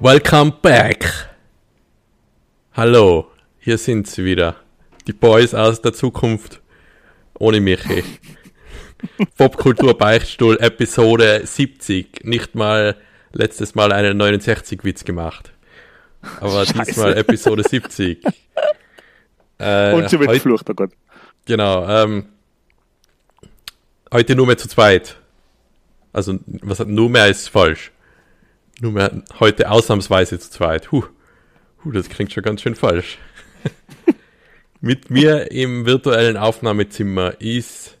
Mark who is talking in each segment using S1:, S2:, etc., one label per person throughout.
S1: Welcome back. Hallo, hier sind sie wieder. Die Boys aus der Zukunft ohne Michi. Popkultur Beichtstuhl Episode 70. Nicht mal letztes Mal einen 69 Witz gemacht. Aber
S2: Scheiße.
S1: diesmal Episode 70. Äh,
S2: Und schon wieder
S1: heut-
S2: geflucht, oh Gott.
S1: Genau. Ähm, heute nur mehr zu zweit. Also, was hat nur mehr ist falsch. Nur mehr heute ausnahmsweise zu zweit. Huh. Huh, das klingt schon ganz schön falsch. Mit mir im virtuellen Aufnahmezimmer ist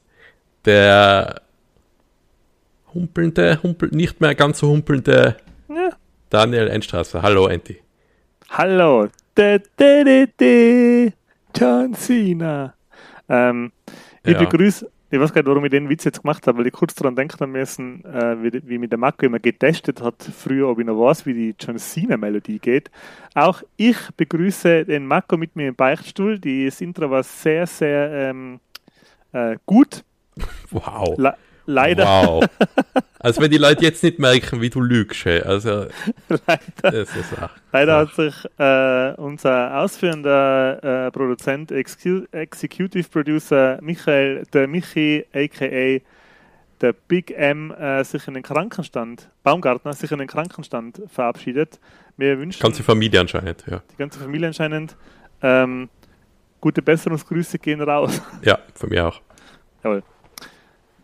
S1: der humpelnde, humpel, nicht mehr ganz so humpelnde
S2: Ja.
S1: Daniel Enstrasser. Hallo, Enti.
S2: Hallo. De, de, de, de. John Cena. Ähm, ich
S1: Ja.
S2: begrüße, ich weiß gar nicht, warum ich den Witz jetzt gemacht habe, weil ich kurz daran denken müssen, äh, wie, wie mit der Marco immer getestet hat, früher, ob ich noch weiß, wie die John Cena-Melodie geht. Auch ich begrüße den Marco mit mir im Beichtstuhl. Das Intro war sehr, sehr ähm, äh, gut.
S1: Wow.
S2: Le leider,
S1: Wow. Also wenn die Leute jetzt nicht merken, wie du lügst, also
S2: leider
S1: auch.
S2: Leider hat sich äh, unser ausführender äh, Produzent, Execu Executive Producer Michael, der Michi, a.k.a. der Big M, äh, sich in den Krankenstand, Baumgartner, sich in den Krankenstand verabschiedet. Wir wünschen
S1: Ganze Familie anscheinend, ja.
S2: die ganze Familie anscheinend ähm, gute Besserungsgrüße gehen raus.
S1: Ja, von mir auch.
S2: Jawohl.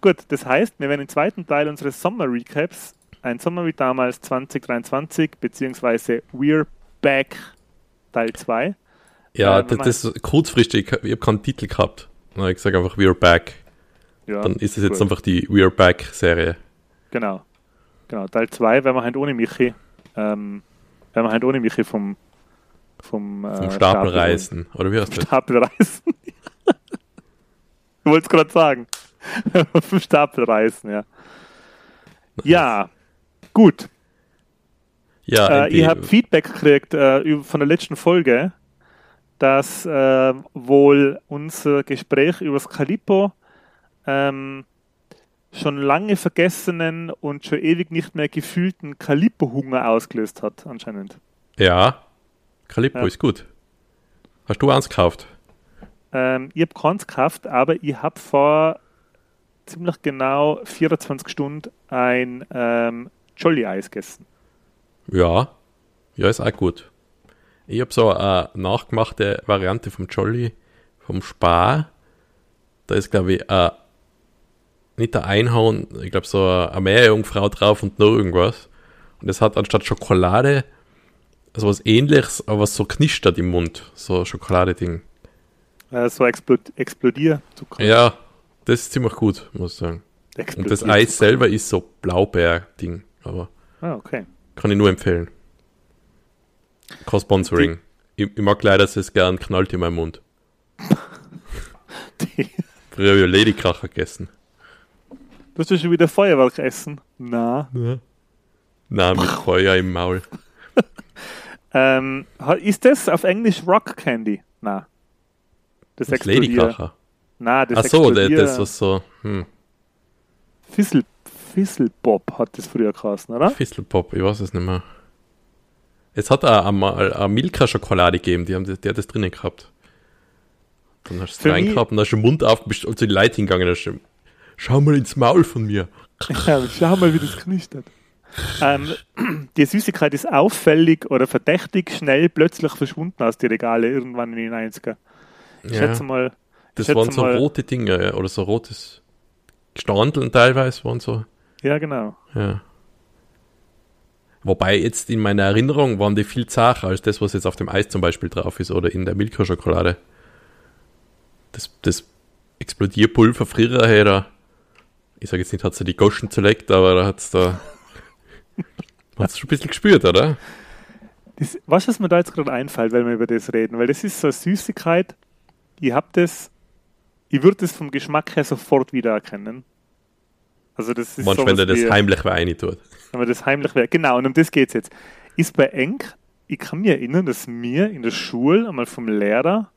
S2: Gut, das heißt, wir werden im zweiten Teil unseres Sommer-Recaps ein Sommer wie damals 2023, beziehungsweise We're Back Teil 2.
S1: Ja,
S2: Äh,
S1: das, ist kurzfristig, ich habe keinen Titel gehabt. Ich sage einfach We're Back.
S2: Ja,
S1: Dann ist es jetzt
S2: gut.
S1: einfach die We're Back Serie.
S2: Genau. Genau, Teil 2 werden wir halt ohne Michi. Ähm, werden wir halt ohne Michi vom, vom, äh,
S1: Vom Stapel reisen. Oder wie heißt das?
S2: Stapel reißen. ich wollte es gerade sagen. Vom Stapel reißen, ja. Ja, gut.
S1: Ja,
S2: Äh, ich habe Feedback gekriegt äh, von der letzten Folge, dass äh, wohl unser Gespräch über das Calippo ähm, schon lange vergessenen und schon ewig nicht mehr gefühlten Calippo-Hunger ausgelöst hat, anscheinend.
S1: ja, Calippo
S2: Ja.
S1: ist gut. Hast du eins gekauft?
S2: Ähm, ich habe keins gekauft, aber ich habe vor ziemlich genau 24 Stunden ein ähm, Jolly-Eis gegessen.
S1: Ja. Ja, ist auch gut. Ich habe so eine nachgemachte Variante vom Jolly, vom Spar. Da ist, glaube ich, äh, nicht der Einhorn, ich glaube, so eine Meerjungfrau drauf und noch irgendwas. Und es hat anstatt Schokolade also was ähnliches, aber was so knistert im Mund. So Schokoladeding.
S2: Äh, so explod Explodierzucker.
S1: Ja, das ist ziemlich gut, muss ich sagen. Und das Eis selber ist so Blaubeer-Ding. Aber
S2: Ah, okay.
S1: kann ich nur empfehlen. Kein Sponsoring. Ich, ich mag leider, dass es gern knallt in meinem Mund.
S2: Die,
S1: Früher habe ich Ladykracher gegessen.
S2: du hast ja schon wieder Feuerwerk essen. Na.
S1: Na, mit Feuer im Maul.
S2: Ähm, ist das auf Englisch Rock Candy? Na. Das,
S1: Das Ladykracher.
S2: Na, das
S1: Ach so, das, das was so, hm,
S2: Fissel, Fisselbob hat das früher geheißen, oder?
S1: Fistelpop, ich weiß es nicht mehr. Es hat eine Milka-Schokolade gegeben, die, haben das, die hat das drinnen gehabt. Dann hast du es rein
S2: mich-
S1: gehabt und hast den Mund aufgemischt und zu den Leuten hingegangen. Hast du, Schau mal ins Maul von mir.
S2: Ja, schau mal, wie das knistert. Ähm, die Süßigkeit ist auffällig oder verdächtig schnell plötzlich verschwunden aus den Regale irgendwann in den 90er. Ich
S1: Ja.
S2: schätze mal,
S1: Das waren so
S2: mal-
S1: rote Dinge, ja, oder so rotes Standeln teilweise waren so,
S2: ja genau.
S1: ja. Wobei jetzt in meiner Erinnerung waren die viel zacher als das, was jetzt auf dem Eis zum Beispiel drauf ist oder in der Milka-Schokolade. Das, das Explodierpulver früher hätte, ich sage jetzt nicht, hat sie die Goschen zerleckt, aber da hat es da, hat schon ein bisschen gespürt, oder?
S2: Das, was was mir da jetzt gerade einfällt, wenn wir über das reden, weil das ist so eine Süßigkeit, ich hab das, ich würde das vom Geschmack her sofort wiedererkennen. Also das ist
S1: Manchmal, wenn der das heimlich rein tut.
S2: wenn man das heimlich wäre. Genau, und um das geht's jetzt. Ist bei Enk ich kann mich erinnern, dass wir in der Schule einmal vom Lehrer,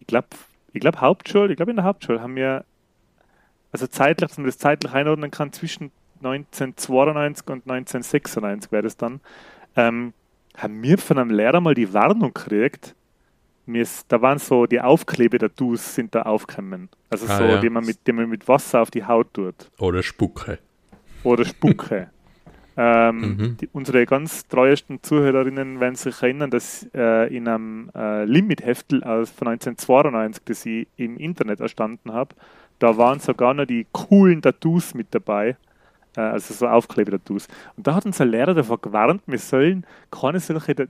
S2: ich glaube, ich glaube Hauptschule, ich glaube in der Hauptschule haben wir, also zeitlich, dass man das zeitlich einordnen kann, zwischen 1992 und 1996 wäre das dann, ähm, haben wir von einem Lehrer mal die Warnung gekriegt, mir ist, da waren so die Aufklebetattoos sind da aufgekommen. Also
S1: Ah,
S2: so,
S1: ja.
S2: die man mit, die man mit Wasser auf die Haut tut.
S1: Oder Spucke.
S2: Oder Spucke. ähm,
S1: Mhm.
S2: die, unsere ganz treuesten Zuhörerinnen werden sich erinnern, dass äh, in einem äh, Limit-Heftel aus von 1992, das ich im Internet erstanden habe, da waren sogar noch die coolen Tattoos mit dabei. Äh, also so Aufklebetattoos. Und da hat unser Lehrer davor gewarnt, wir sollen keine solche,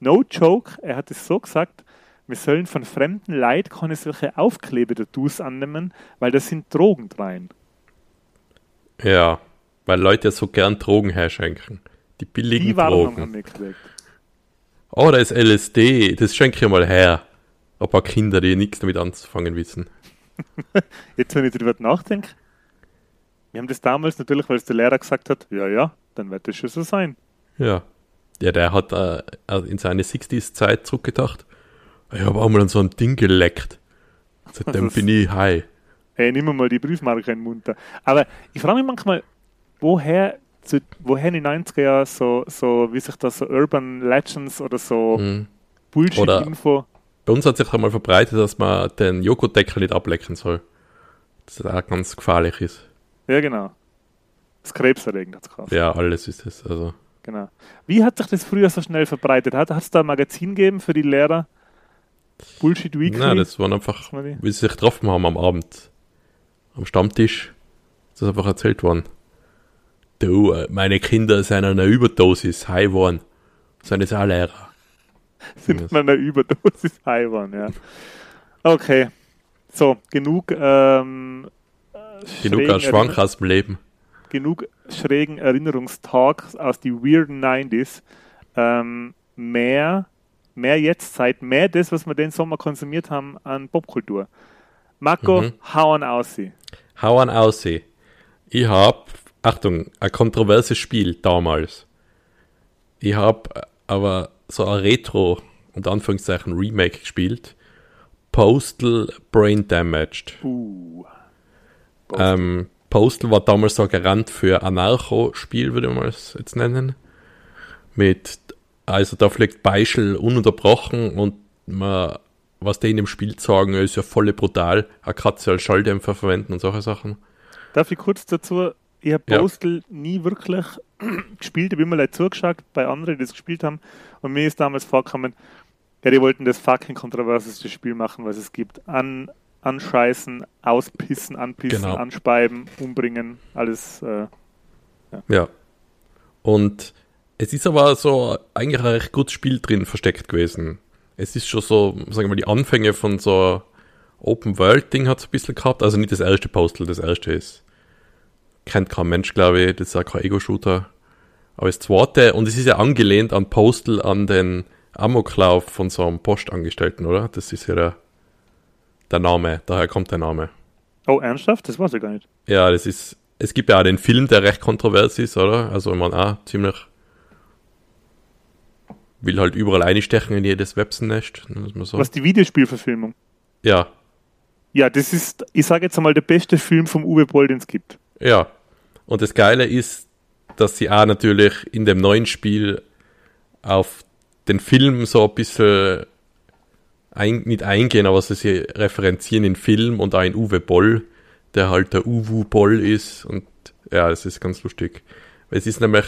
S2: no joke, er hat es so gesagt, wir sollen von fremden Leid keine solche Aufklebetattoos annehmen, weil da sind Drogen rein.
S1: Ja, weil Leute so gern Drogen herschenken. Die billigen
S2: Die Warnung haben
S1: Drogen.
S2: wir gekriegt.
S1: Oh, da ist LSD, das schenke ich mal her. Ein paar Kinder, die nichts damit anzufangen wissen.
S2: Jetzt, wenn ich darüber nachdenke, wir haben das damals natürlich, weil es der Lehrer gesagt hat, ja, ja, dann wird das schon so sein.
S1: Ja. Ja, der hat äh, in seine 60s-Zeit zurückgedacht. Ich habe auch mal an so ein Ding geleckt. Seitdem
S2: Das-
S1: bin ich high.
S2: Hey, nimm mal die Briefmarke in den Mund. da. Aber ich frage mich manchmal, woher, zu, woher in den 90er Jahren so, so, wie sich das so Urban Legends oder so
S1: Mhm.
S2: Bullshit-Info.
S1: Bei uns hat sich einmal verbreitet, dass man den Joghurtdeckel nicht ablecken soll. Dass das auch ganz gefährlich ist.
S2: Ja, genau. Das krebserregend, hat es gekauft.
S1: Ja, alles ist es. Also.
S2: Genau. Wie hat sich das früher so schnell verbreitet? Hat es da ein Magazin gegeben für die Lehrer? Bullshit Weekly?
S1: Nein, das waren einfach, wie sie sich getroffen haben am Abend. Am Stammtisch. Das ist einfach erzählt worden. Du, äh, meine Kinder sind an einer Überdosis high geworden. Sind jetzt auch Lehrer.
S2: sind an einer Überdosis high waren, ja. Okay. So, genug, ähm, äh,
S1: Genug als Schwank aus dem Leben.
S2: genug schrägen Erinnerungstalks aus die weirden 90s. Ähm, mehr, mehr Jetztzeit, mehr das, was wir den Sommer konsumiert haben an Popkultur. Marco,
S1: Mhm.
S2: hauen aus sie.
S1: Hau an aussehen. Ich hab, Achtung, ein kontroverses Spiel damals. Ich hab aber so ein Retro, unter Anführungszeichen Remake gespielt. Postal Brain Damaged.
S2: Uh.
S1: Ähm, Postal war damals so ein Garant für Anarcho-Spiel, würde man es jetzt nennen. Mit, also da fliegt Beischel ununterbrochen und man, was die in dem Spiel sagen, ist ja voll brutal. Eine Katze als Schalldämpfer verwenden und solche Sachen.
S2: Darf ich kurz dazu? Ich habe
S1: Ja.
S2: Postal nie wirklich gespielt. Ich immer Leute zugeschaut bei anderen, die das gespielt haben. Und mir ist damals vorgekommen, ja, die wollten das fucking kontroverseste Spiel machen, was es gibt. An, anscheißen, auspissen, anpissen,
S1: Genau.
S2: anspeiben, umbringen, alles. Äh,
S1: Ja. Und es ist aber so eigentlich ein recht gutes Spiel drin versteckt gewesen. Es ist schon so, sagen wir mal, die Anfänge von so Open-World-Ding hat es ein bisschen gehabt. Also nicht das erste Postal, das erste ist. Kennt kein Mensch, glaube ich, das ist auch kein Ego-Shooter. Aber das zweite, und es ist ja angelehnt an Postal, an den Amoklauf von so einem Postangestellten, oder? Das ist ja der, der Name, daher kommt der Name.
S2: oh, ernsthaft? Das weiß ich gar nicht.
S1: Ja, das ist. Es gibt ja auch den Film, der recht kontrovers ist, oder? Also man auch ziemlich will halt überall einstechen in jedes Websennest. So.
S2: Was die Videospielverfilmung?
S1: Ja,
S2: Ja, das ist, ich sage jetzt einmal, der beste Film vom Uwe Boll, den es gibt.
S1: ja. Und das Geile ist, dass sie auch natürlich in dem neuen Spiel auf den Film so ein bisschen ein, nicht eingehen, aber sie, sie referenzieren in Film und auch in Uwe Boll, der halt der Uwu Boll ist und ja, das ist ganz lustig. Weil es ist nämlich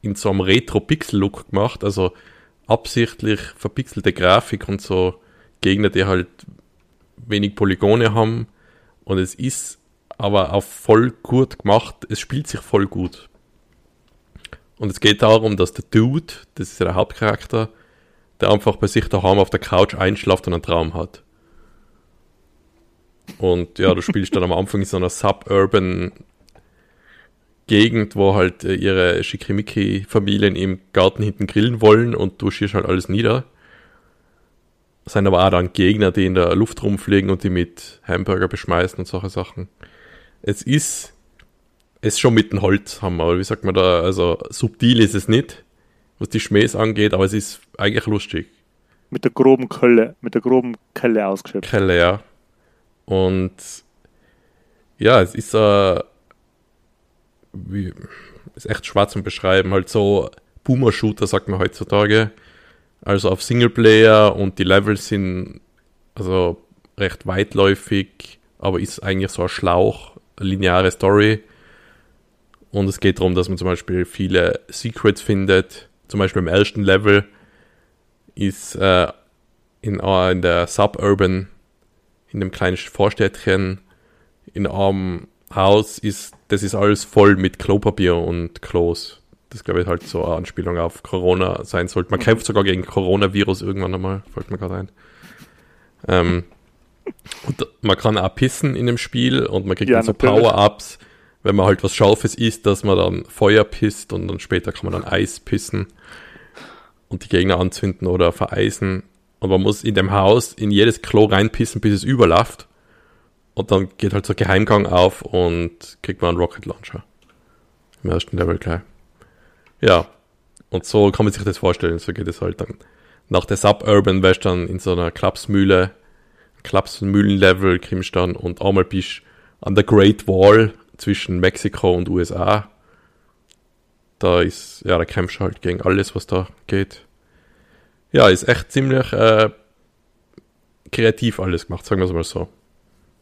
S1: in so einem Retro-Pixel-Look gemacht, also absichtlich verpixelte Grafik und so Gegner, die halt wenig Polygone haben und es ist aber auch voll gut gemacht, es spielt sich voll gut. Und es geht darum, dass der Dude, das ist ja der Hauptcharakter, der einfach bei sich daheim auf der Couch einschlaft und einen Traum hat. Und ja, du spielst dann am Anfang in so einer suburban Gegend, wo halt äh, ihre Schickimicki-Familien im Garten hinten grillen wollen und du schießt halt alles nieder. Es sind aber auch dann Gegner, die in der Luft rumfliegen und die mit Hamburger beschmeißen und solche Sachen. Es ist, es ist schon mit dem Holzhammer, aber wie sagt man da, also subtil ist es nicht. was die Schmähs angeht, aber es ist eigentlich lustig.
S2: Mit der groben Kölle, mit der groben Kelle ausgeschöpft.
S1: Kelle, ja. Und ja, es ist äh, wie, ist echt schwer zu beschreiben, halt so Boomer-Shooter, sagt man heutzutage. Also auf Singleplayer und die Levels sind also recht weitläufig, aber ist eigentlich so ein Schlauch, lineare Story. Und es geht darum, dass man zum Beispiel viele Secrets findet. Zum Beispiel im ersten Level ist äh, in, äh, in der Suburban, in dem kleinen Vorstädtchen, in einem Haus ist, das ist alles voll mit Klopapier und Klos. Das glaube ich halt so eine Anspielung auf Corona sein sollte. Man kämpft sogar gegen Coronavirus irgendwann einmal, fällt mir gerade ein. Ähm, und man kann auch pissen in dem Spiel und man kriegt
S2: Ja,
S1: dann so. Power-Ups, wenn man halt was Scharfes isst, dass man dann Feuer pisst und dann später kann man dann Eis pissen und die Gegner anzünden oder vereisen. Und man muss in dem Haus in jedes Klo reinpissen, bis es überläuft. Und dann geht halt so Geheimgang auf und kriegt man einen Rocket Launcher. Im ersten Level gleich. Ja. Und so kann man sich das vorstellen. So geht es halt dann. Nach der Suburban wärst du dann in so einer Klapsmühle, Klapsmühlenlevel kriegst du dann und einmal bist an der Great Wall zwischen Mexiko und USA. Da ist, ja, da kämpfst du halt gegen alles, was da geht. Ja, ist echt ziemlich äh, kreativ alles gemacht, sagen wir es mal so.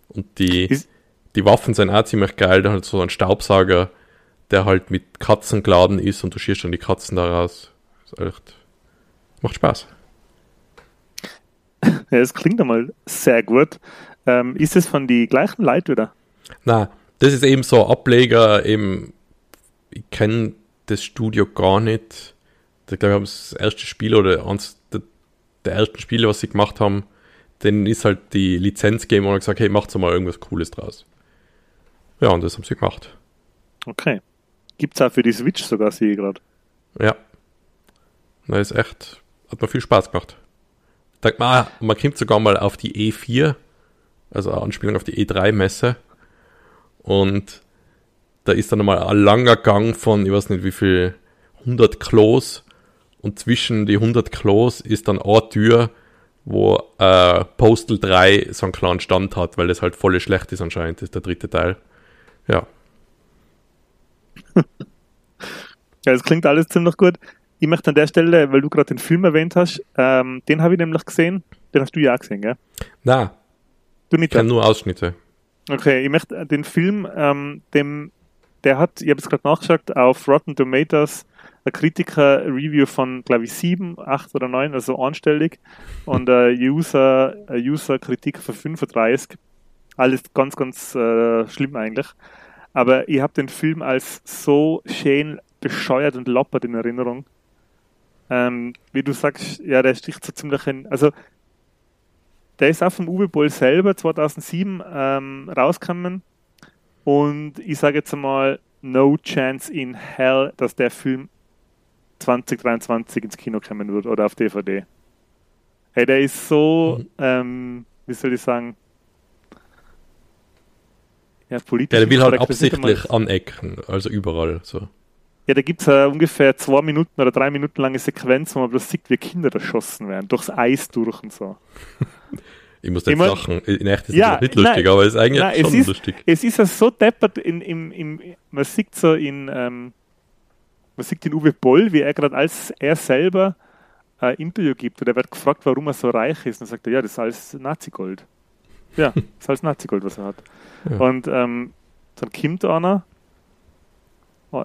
S1: Und die,
S2: Ist-
S1: die Waffen sind auch ziemlich geil. Da halt so ein Staubsauger, der halt mit Katzen geladen ist und du schießt dann die Katzen da raus. Ist echt, macht Spaß.
S2: Ja, das klingt einmal sehr gut. Ähm, ist es von die gleichen Leute wieder?
S1: Na, das ist eben so Ableger, eben, ich kenne das Studio gar nicht. Ich glaube, ich habe das erste Spiel oder eins der, der ersten Spiele, was sie gemacht haben, denen ist halt die Lizenz gegeben und gesagt, hey, macht mal irgendwas Cooles draus. Ja, und das haben sie gemacht.
S2: Okay. Gibt's auch für die Switch sogar, sehe ich gerade.
S1: Ja. Na, ist echt, hat mir viel Spaß gemacht. Man, ah, man kommt sogar mal auf die E4, also eine Anspielung auf die E3-Messe. Und da ist dann mal ein langer Gang von, ich weiß nicht wie viel, 100 Klos. Und zwischen die 100 Klos ist dann eine Tür, wo äh, Postal 3 so einen kleinen Stand hat, weil das halt voll schlecht ist anscheinend, das ist der dritte Teil. Ja.
S2: Ja, das klingt alles ziemlich gut. Ich möchte an der Stelle, weil du gerade den Film erwähnt hast, ähm, den habe ich nämlich gesehen. Den hast du ja auch gesehen, gell?
S1: Na,
S2: Du
S1: ich
S2: nicht.
S1: kenne nur Ausschnitte.
S2: Okay, ich möchte den Film, ähm, dem, der hat, ich habe es gerade nachgeschaut, auf Rotten Tomatoes ein Kritiker-Review von, glaube ich, 7, 8 oder 9, also anstellig, und ein User, eine User-Kritik von 35. Alles ganz, ganz äh, schlimm eigentlich. Aber ich habe den Film als so schön bescheuert und loppert in Erinnerung. Ähm, wie du sagst, ja, der sticht so ziemlich in, also der ist auch vom Uwe Boll selber 2007 ähm, rausgekommen. Und ich sage jetzt einmal, no chance in hell, dass der Film 2023 ins Kino kommen wird oder auf DVD. Hey, der ist so, ähm, wie soll ich sagen, ja, politisch.
S1: Ja, der will halt absichtlich anecken, also überall. So.
S2: Ja, da gibt es äh, ungefähr zwei Minuten oder drei Minuten lange Sequenz, wo man bloß sieht, wie Kinder erschossen werden, durchs Eis durch und so.
S1: Ich muss jetzt
S2: Ich mein-
S1: lachen. In echt ist
S2: Ja,
S1: es nicht lustig,
S2: nein,
S1: aber es ist eigentlich
S2: nein, es
S1: schon
S2: ist-
S1: lustig.
S2: Es ist ja so deppert, in, im, im, man sieht so in, ähm, man sieht den Uwe Boll, wie er gerade als er selber ein Interview gibt und er wird gefragt, warum er so reich ist. Und dann sagt er, ja, das ist alles Nazi-Gold. Ja, das ist alles Nazi-Gold, was er hat.
S1: Ja.
S2: Und ähm, dann kommt einer,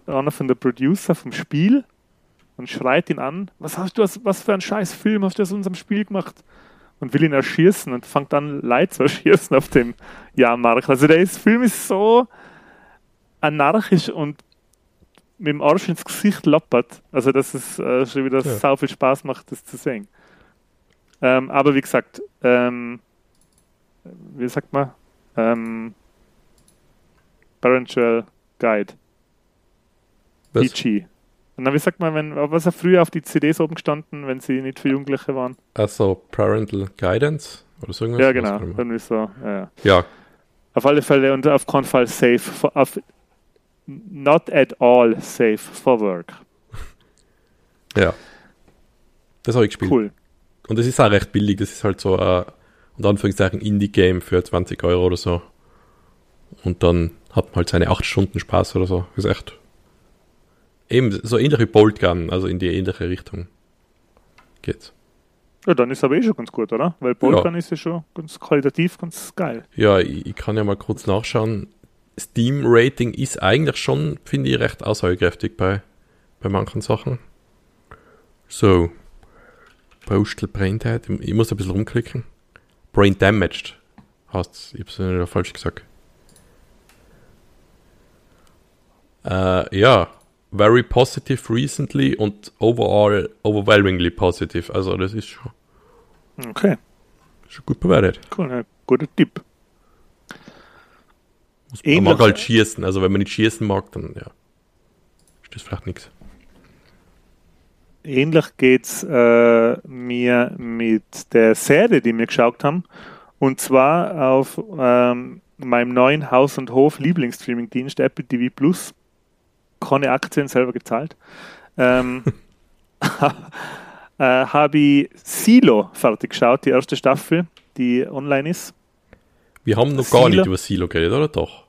S2: einer von der Producer vom Spiel und schreit ihn an, was hast du, aus- was für ein scheiß Film hast du aus unserem Spiel gemacht? Und will ihn erschießen und fängt an, Leid zu erschießen auf dem Jahrmarkt. Also der ist, Film ist so anarchisch und mit dem Arsch ins Gesicht lappert. Also dass es äh, schon wieder
S1: Ja.
S2: sau viel Spaß macht, das zu sehen. Ähm, aber wie gesagt, ähm, wie sagt man? Ähm, Parental Guide,
S1: Was?
S2: PG. Und dann, wie sagt man, wenn, was er früher auf die CDs oben gestanden, wenn sie nicht für Jugendliche waren?
S1: Also Parental Guidance oder so irgendwas?
S2: Ja, genau. Irgendwie so, ja, ja.
S1: Ja,
S2: Auf alle Fälle und auf keinen Fall safe. Auf, not at all safe for work.
S1: Ja. Das habe ich gespielt.
S2: Cool.
S1: Und das ist auch recht billig. Das ist halt so ein, unter Anführungszeichen, Indie-Game für 20 Euro oder so. Und dann hat man halt seine 8 Stunden Spaß oder so. ist echt. Eben so ähnlich wie Bolt Gun, also in die ähnliche Richtung geht's.
S2: Ja, dann ist aber eh schon ganz gut, oder? Weil
S1: Ja.
S2: Bolkan ist ja schon ganz qualitativ ganz geil.
S1: Ja, ich, ich kann ja mal kurz nachschauen. Steam-Rating ist eigentlich schon, finde ich, recht aussagekräftig bei, bei manchen Sachen. So. Postal Brain Dead. Ich muss ein bisschen rumklicken. Brain Damaged heißt Ich habe es ja falsch gesagt. Äh, ja. Very positive recently und overall overwhelmingly positive. Also das ist schon,
S2: Okay,
S1: schon gut bewertet.
S2: cool. Guter Tipp.
S1: Man mag halt schießen. Also wenn man nicht schießen mag, dann ja. Ist das vielleicht nichts.
S2: Ähnlich geht's äh, mir mit der Serie, die wir geschaut haben. Und zwar auf ähm, meinem neuen Haus- und Hof-Lieblingsstreaming-Dienst Apple TV Plus. Keine Aktien selber gezahlt. Ähm, äh, habe ich Silo fertig geschaut, die erste Staffel, die online ist.
S1: Wir haben noch gar
S2: Silo?
S1: nicht über Silo geredet, oder doch?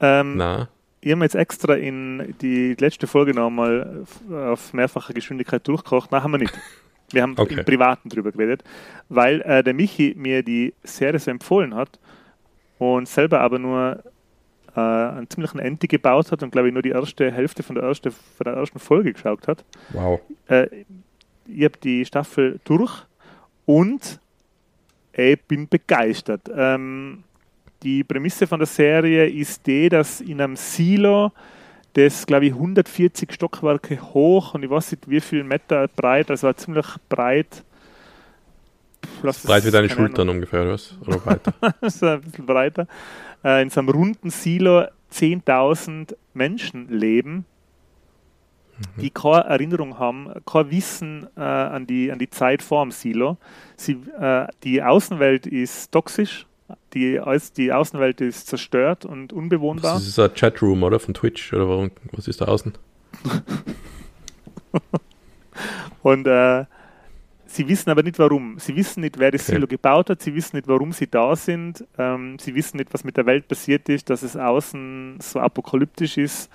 S2: Ähm,
S1: Nein.
S2: Ich habe jetzt extra in die letzte Folge nochmal auf mehrfache Geschwindigkeit durchgekocht. Nein, haben wir nicht. Wir haben
S1: Okay.
S2: im Privaten drüber geredet, weil äh, der Michi mir die Serie so empfohlen hat und selber aber nur äh, einen ziemlichen Enti gebaut hat und glaube ich nur die erste Hälfte von der, erste, von der ersten Folge geschaut hat.
S1: Wow.
S2: Äh, ich habe die Staffel durch und ich bin begeistert. Ähm, die Prämisse von der Serie ist die, dass in einem Silo, das glaube ich 140 Stockwerke hoch und ich weiß nicht wie viel Meter breit, also ziemlich breit. Lass
S1: Breit wie deine
S2: keine Ahnung.
S1: Schultern ungefähr, oder was? Oder weiter.
S2: so ein bisschen breiter. Äh, in so einem runden Silo 10.000 Menschen leben, die keine Erinnerung haben, kein Wissen äh, an, die, an die Zeit vor dem Silo. Sie, äh, die Außenwelt ist toxisch, die, die Außenwelt ist zerstört und unbewohnbar.
S1: Das ist ein Chatroom, oder? Von Twitch, oder warum? Was ist da außen?
S2: Und äh, sie wissen aber nicht warum. Sie wissen nicht, wer das
S1: Okay.
S2: Silo gebaut hat. Sie wissen nicht, warum sie da sind. Ähm, sie wissen nicht, was mit der Welt passiert ist, dass es außen so apokalyptisch ist.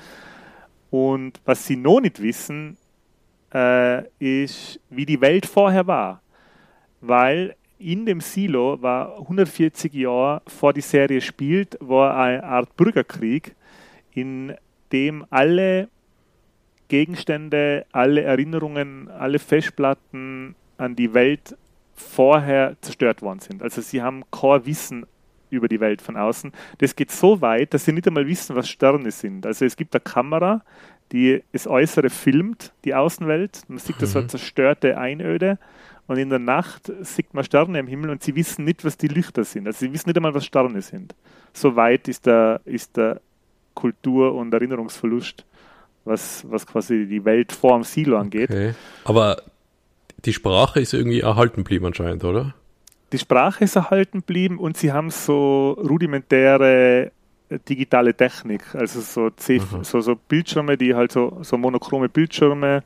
S2: Und was sie noch nicht wissen, äh, ist, wie die Welt vorher war. Weil in dem Silo war 140 Jahre vor die Serie spielt, war eine Art Bürgerkrieg, in dem alle Gegenstände, alle Erinnerungen, alle Festplatten an die Welt vorher zerstört worden sind. Also sie haben kein Wissen über die Welt von außen. Das geht so weit, dass sie nicht einmal wissen, was Sterne sind. Also es gibt eine Kamera, die das Äußere filmt, die Außenwelt. Man sieht das so eine zerstörte Einöde. Und in der Nacht sieht man Sterne im Himmel und sie wissen nicht, was die Lichter sind. Also sie wissen nicht einmal, was Sterne sind. So weit ist der, ist der Kultur- und Erinnerungsverlust, was, was quasi die Welt vor dem Silo angeht.
S1: Okay. Aber die Sprache ist irgendwie erhalten geblieben anscheinend, oder?
S2: Die Sprache ist erhalten geblieben und sie haben so rudimentäre äh, digitale Technik, also so, C so, so Bildschirme, die halt so, so monochrome Bildschirme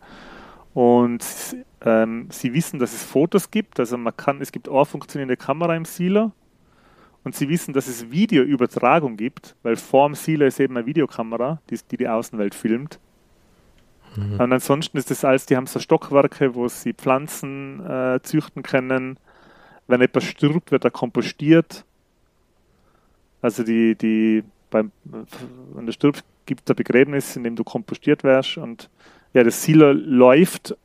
S2: und ähm, sie wissen, dass es Fotos gibt, also man kann, es gibt auch funktionierende Kamera im Silo und sie wissen, dass es Videoübertragung gibt, weil vor dem Silo ist eben eine Videokamera, die die, die Außenwelt filmt. Und ansonsten ist das alles, die haben so Stockwerke, wo sie Pflanzen äh, züchten können. Wenn etwas stirbt, wird er kompostiert. Also die, die, beim, wenn du stirbst, gibt es ein Begräbnis, in dem du kompostiert wirst. Und ja, das Silo läuft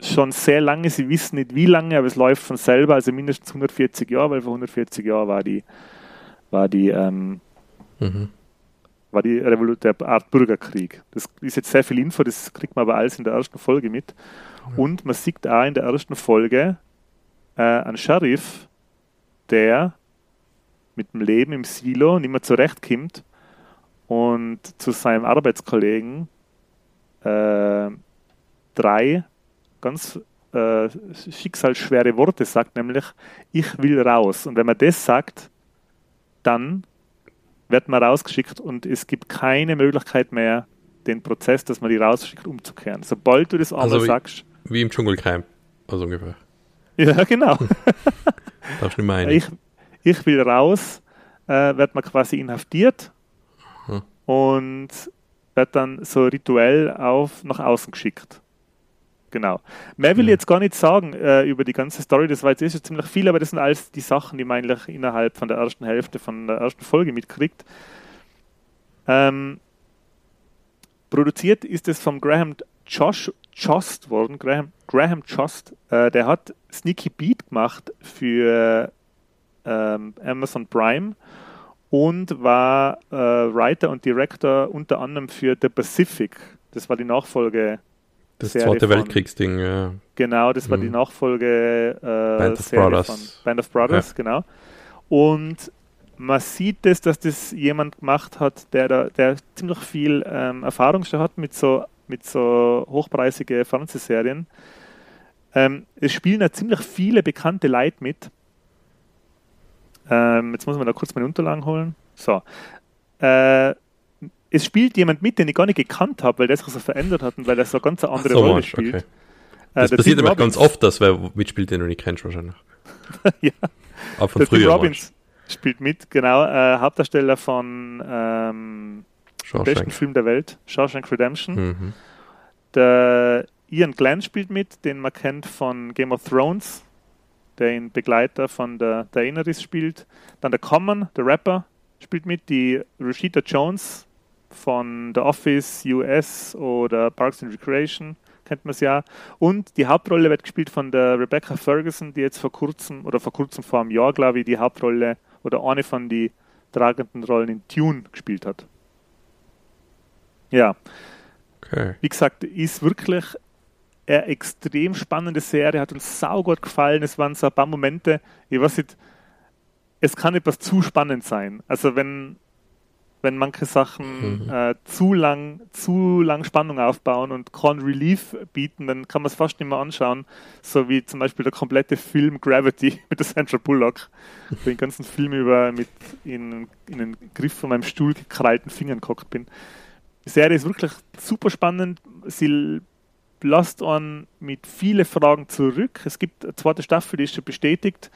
S2: schon sehr lange. Sie wissen nicht wie lange, aber es läuft von selber, also mindestens 140 Jahre, weil vor 140 Jahren war die, war die, ähm,
S1: Mhm.
S2: war die Revolu der Art Bürgerkrieg. Das ist jetzt sehr viel Info, das kriegt man aber alles in der ersten Folge mit. Und man sieht auch in der ersten Folge äh, einen Sheriff, der mit dem Leben im Silo nicht mehr zurechtkommt und zu seinem Arbeitskollegen äh, drei ganz äh, schicksalsschwere Worte sagt, nämlich ich will raus. Und wenn man das sagt, dann wird man rausgeschickt und es gibt keine Möglichkeit mehr, den Prozess, dass man die rausschickt, umzukehren. Sobald du das
S1: Also ich-
S2: sagst,
S1: wie im Dschungelcamp, also ungefähr.
S2: Ja, genau.
S1: Darfst nicht meinen.
S2: ich, ich will raus, äh, wird man quasi inhaftiert
S1: Hm.
S2: und wird dann so rituell auf nach außen geschickt. Genau. Mehr will ich
S1: Mhm.
S2: jetzt gar nicht sagen äh, über die ganze Story, das war jetzt eh schon ziemlich viel, aber das sind alles die Sachen, die man eigentlich innerhalb von der ersten Hälfte von der ersten Folge mitkriegt. Ähm, produziert ist es vom Graham Josh, Jost worden, Graham, Graham Jost, äh, der hat Sneaky Beat gemacht für ähm, Amazon Prime und war äh, Writer und Director unter anderem für The Pacific. Das war die Nachfolge.
S1: das
S2: Serie
S1: Zweite Weltkriegsding, ja.
S2: Genau, das war die
S1: Mhm.
S2: Nachfolge äh,
S1: Band of
S2: Serie
S1: Brothers.
S2: von Band of Brothers, genau. Und man sieht es, dass das jemand gemacht hat, der da, der ziemlich viel ähm, Erfahrung schon hat mit so mit so hochpreisige Fernsehserien. Ähm, es spielen da ziemlich viele bekannte Leute mit. Ähm, jetzt muss man da kurz meine Unterlagen holen. So. Äh, es spielt jemand mit, den ich gar nicht gekannt habe, weil der sich so verändert hat und weil er so eine ganz andere
S1: so,
S2: Rolle
S1: Mensch,
S2: spielt.
S1: okay.
S2: Äh,
S1: Das
S2: der
S1: passiert
S2: Tim
S1: aber ganz oft, dass wer mitspielt, den du nicht kennst wahrscheinlich.
S2: Ja.
S1: Aber von
S2: Der Tim
S1: früher.
S2: Robbins spielt mit, genau, äh, Hauptdarsteller von ähm, besten Film der Welt, Shawshank Redemption.
S1: Mhm.
S2: Der Ian Glenn spielt mit, den man kennt von Game of Thrones, der den Begleiter von der Daenerys spielt. Dann der Common, der Rapper, spielt mit. Die Rashida Jones von The Office, US oder Parks and Recreation, kennt man es ja. Und die Hauptrolle wird gespielt von der Rebecca Ferguson, die jetzt vor kurzem, oder vor kurzem vor einem Jahr, glaube ich, die Hauptrolle oder eine von die tragenden Rollen in Tune gespielt hat. Ja,
S1: Okay.
S2: wie gesagt, ist wirklich eine extrem spannende Serie, hat uns saugut gefallen. Es waren so ein paar Momente, ich weiß nicht, es kann etwas zu spannend sein. Also wenn, wenn manche Sachen
S1: Mhm.
S2: äh, zu lang, zu lang Spannung aufbauen und kein Relief bieten, dann kann man es fast nicht mehr anschauen. So wie zum Beispiel der komplette Film Gravity mit der Sandra Bullock, den ganzen Film über mit in, in den Griff von meinem Stuhl gekrallten Fingern gehockt bin. Die Serie ist wirklich super spannend. Sie lasst einen mit vielen Fragen zurück. Es gibt eine zweite Staffel, die ist schon bestätigt.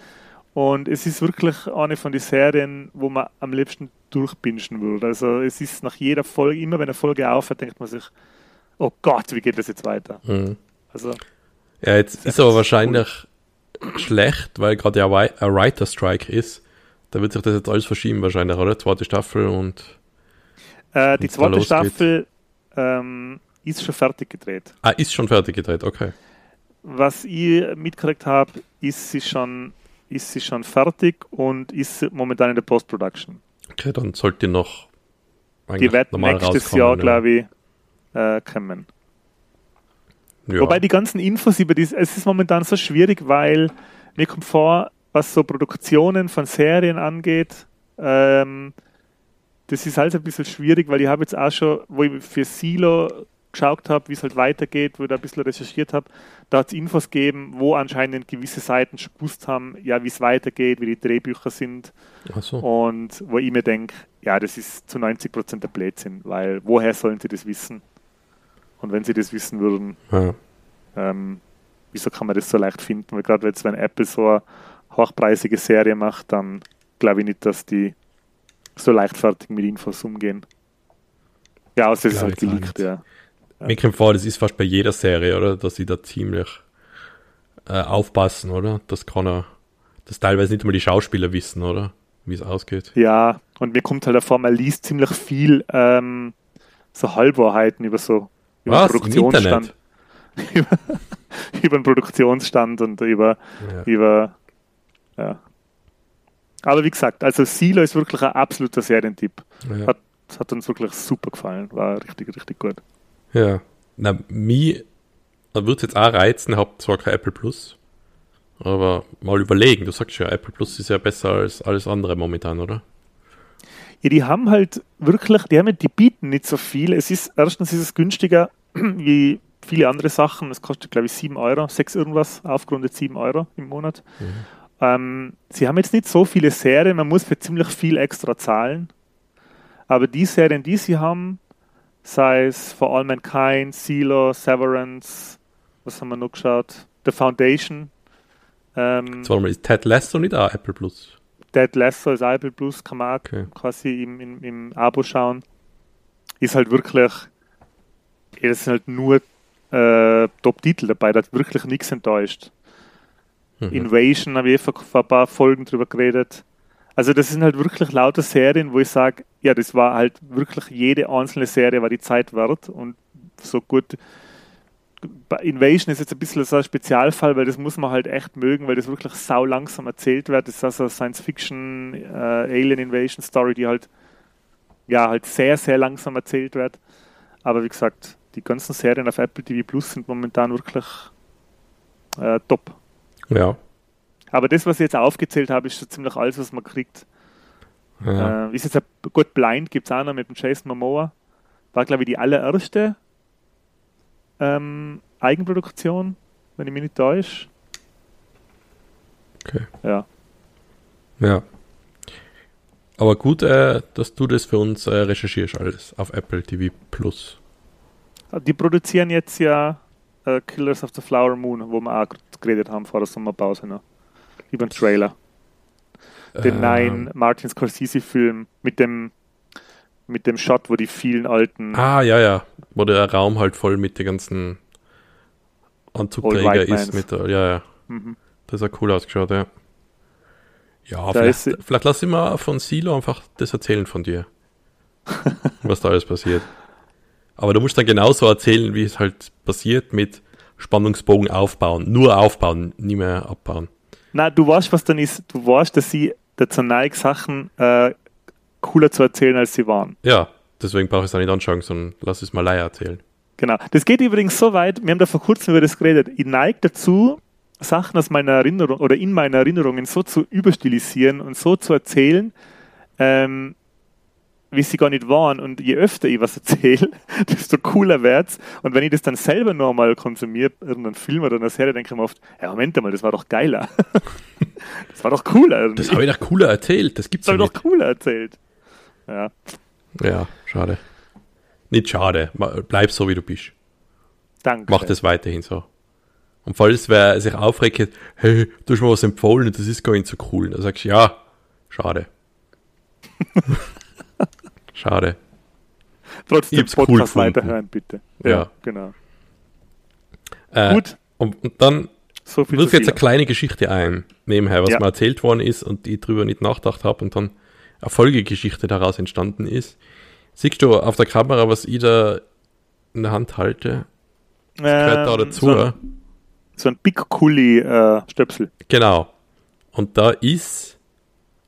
S2: Und es ist wirklich eine von den Serien, wo man am liebsten durchbingen würde. Also es ist nach jeder Folge, immer wenn eine Folge aufhört, denkt man sich, oh Gott, wie geht das jetzt weiter?
S1: Mhm.
S2: Also
S1: Ja, jetzt ist aber
S2: cool.
S1: wahrscheinlich schlecht, weil gerade ja ein Writer Strike ist. Da wird sich das jetzt alles verschieben wahrscheinlich, oder? Zweite Staffel und
S2: äh, die zweite. Staffel ähm, ist schon fertig gedreht.
S1: ah, ist schon fertig gedreht, okay.
S2: Was ich mitgekriegt habe, ist sie schon ist sie schon fertig und ist momentan in der Post-Production.
S1: Okay, dann sollte noch
S2: Die wird nächstes Jahr,
S1: ja.
S2: glaube ich, äh, kommen.
S1: Ja.
S2: Wobei die ganzen Infos über das, es ist momentan so schwierig, weil mir kommt vor, was so Produktionen von Serien angeht, ähm, das ist halt ein bisschen schwierig, weil ich habe jetzt auch schon, wo ich für Silo geschaut habe, wie es halt weitergeht, wo ich da ein bisschen recherchiert habe, da hat es Infos gegeben, wo anscheinend gewisse Seiten schon gewusst haben, ja, wie es weitergeht, wie die Drehbücher sind
S1: so.
S2: und wo ich mir denke, ja, das ist zu 90 Prozent der Blödsinn, weil woher sollen sie das wissen? Und wenn sie das wissen würden,
S1: Ja.
S2: ähm, wieso kann man das so leicht finden? Weil gerade jetzt, wenn Apple so eine hochpreisige Serie macht, dann glaube ich nicht, dass die so leichtfertig mit Infos umgehen. Ja, außer es ist halt geleakt,
S1: nicht.
S2: Ja.
S1: Mir kommt vor, das ist fast bei jeder Serie, oder? Dass sie da ziemlich äh, aufpassen, oder? Das kann er, dass teilweise nicht mal die Schauspieler wissen, oder? Wie es ausgeht.
S2: Ja, und mir kommt halt davor, man liest ziemlich viel ähm, so Halbwahrheiten über so über
S1: Was?
S2: Produktionsstand. über, über den Produktionsstand und über
S1: Ja.
S2: über ja. Aber wie gesagt, also Silo ist wirklich ein absoluter Serientipp.
S1: Ja.
S2: Hat, hat uns wirklich super gefallen. War richtig, richtig gut.
S1: Ja. Na, mich würde es jetzt auch reizen, ich habe zwar kein Apple Plus, aber mal überlegen, du sagst ja, Apple Plus ist ja besser als alles andere momentan, oder?
S2: Ja, die haben halt wirklich, die haben, die bieten nicht so viel. Es ist, erstens ist es günstiger wie viele andere Sachen. Es kostet, glaube ich, 7 Euro, 6 irgendwas, aufgerundet 7 Euro im Monat. Ähm, sie haben jetzt nicht so viele Serien, man muss für ziemlich viel extra zahlen. Aber die Serien, die sie haben, es For All Mankind, Silo, Severance, was haben wir noch geschaut? The Foundation.
S1: Ähm, Jetzt mal, ist Ted Lasso nicht auch Apple Plus?
S2: Ted Lasso ist Apple Plus, kann man okay. quasi im, im, im Abo schauen. Ist halt wirklich, es sind halt nur äh, Top-Titel dabei, da hat wirklich nichts enttäuscht. Mhm. Invasion habe ich vor, vor ein paar Folgen drüber geredet. Also das sind halt wirklich lauter Serien, wo ich sage, ja, das war halt wirklich jede einzelne Serie war die Zeit wert und so gut. Invasion ist jetzt ein bisschen so ein Spezialfall, weil das muss man halt echt mögen, weil das wirklich sau langsam erzählt wird. Das ist also eine Science-Fiction äh, Alien Invasion Story, die halt ja halt sehr, sehr langsam erzählt wird. Aber wie gesagt, die ganzen Serien auf Apple TV Plus sind momentan wirklich äh, top.
S1: Ja.
S2: Aber das, was ich jetzt aufgezählt habe, ist so ziemlich alles, was man kriegt. Ja. Äh, ist jetzt ein, gut, Blind gibt es auch noch mit dem Jason Momoa. War, glaube ich, die allererste ähm, Eigenproduktion, wenn ich mich nicht täusche.
S1: Okay.
S2: Ja.
S1: Ja. Aber gut, äh, dass du das für uns äh, recherchierst alles auf Apple TV Plus.
S2: Die produzieren jetzt ja äh, Killers of the Flower Moon, wo wir auch geredet haben vor der Sommerpause noch. Über den Trailer. Den ähm. neuen Martin Scorsese-Film mit dem mit dem Shot, wo die vielen alten.
S1: Ah, ja, ja. Wo der Raum halt voll mit den ganzen Anzugträger ist. Mit der, ja, ja. Mhm. Das hat cool ausgeschaut, ja. Ja, vielleicht, vielleicht lass ich mal von Silo einfach das erzählen von dir. was da alles passiert. Aber du musst dann genauso erzählen, wie es halt passiert mit Spannungsbogen aufbauen. Nur aufbauen, nie mehr abbauen.
S2: Na, du weißt, was dann ist. Du weißt, dass sie dazu neigt, Sachen äh, cooler zu erzählen, als sie waren.
S1: Ja, deswegen brauche ich es auch nicht anschauen, sondern lass es mal leider erzählen.
S2: Genau. Das geht übrigens so weit, wir haben da vor kurzem über das geredet. Ich neige dazu, Sachen aus meiner Erinnerung oder in meinen Erinnerungen so zu überstilisieren und so zu erzählen, ähm, wie sie gar nicht waren. Und je öfter ich was erzähle, desto cooler wird's. Und wenn ich das dann selber nochmal konsumiere, irgendeinen Film oder eine Serie, denke ich mir oft, ja, Moment mal, das war doch geiler. das war doch cooler. Irgendwie.
S1: Das habe ich doch cooler erzählt. Das gibt's
S2: das ja nicht. Das habe ich doch cooler erzählt. Ja.
S1: Ja, schade. Nicht schade. Bleib so, wie du bist.
S2: Danke.
S1: Mach das weiterhin so. Und falls wer sich aufregt, hey, du hast mir was empfohlen und das ist gar nicht so cool, dann sagst du, ja, schade. schade.
S2: Trotzdem Podcast cool weiterhören, bitte.
S1: Ja, ja.
S2: genau.
S1: Äh, Gut. Und, und dann so wirf jetzt eine kleine Geschichte ein, nebenher, was ja. mir erzählt worden ist und ich drüber nicht nachgedacht habe und dann eine Folgegeschichte daraus entstanden ist. Siehst du auf der Kamera, was ich da in der Hand halte?
S2: Das gehört da dazu. So, so ein Big Kuli äh.
S1: Genau. Und da ist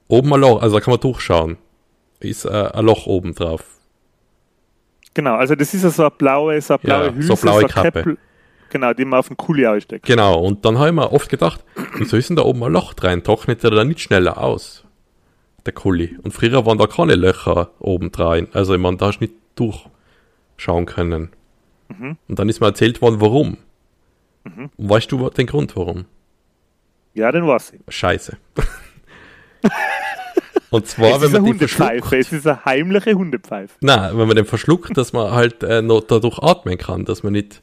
S1: oben ein Loch, also da kann man durchschauen. Ist äh, ein Loch oben drauf.
S2: Genau, also das ist so eine blaue, so eine blaue ja,
S1: Hülse, so blaue so Kappe. Käppel,
S2: genau, die man auf den Kuli aussteckt.
S1: Genau, und dann habe ich mir oft gedacht, wieso ist denn da oben ein Loch drin? Trocknet der da nicht schneller aus? Der Kuli. Und früher waren da keine Löcher oben drin. Also ich meine, da hast du nicht durchschauen können. Mhm. Und dann ist mir erzählt worden, warum. Mhm. weißt du den Grund, warum?
S2: Ja, den weiß ich.
S1: Scheiße. Und zwar,
S2: es wenn man den verschluckt. Es ist eine heimliche Hundepfeife.
S1: Nein, wenn man den verschluckt, dass man halt äh, noch dadurch atmen kann, dass man nicht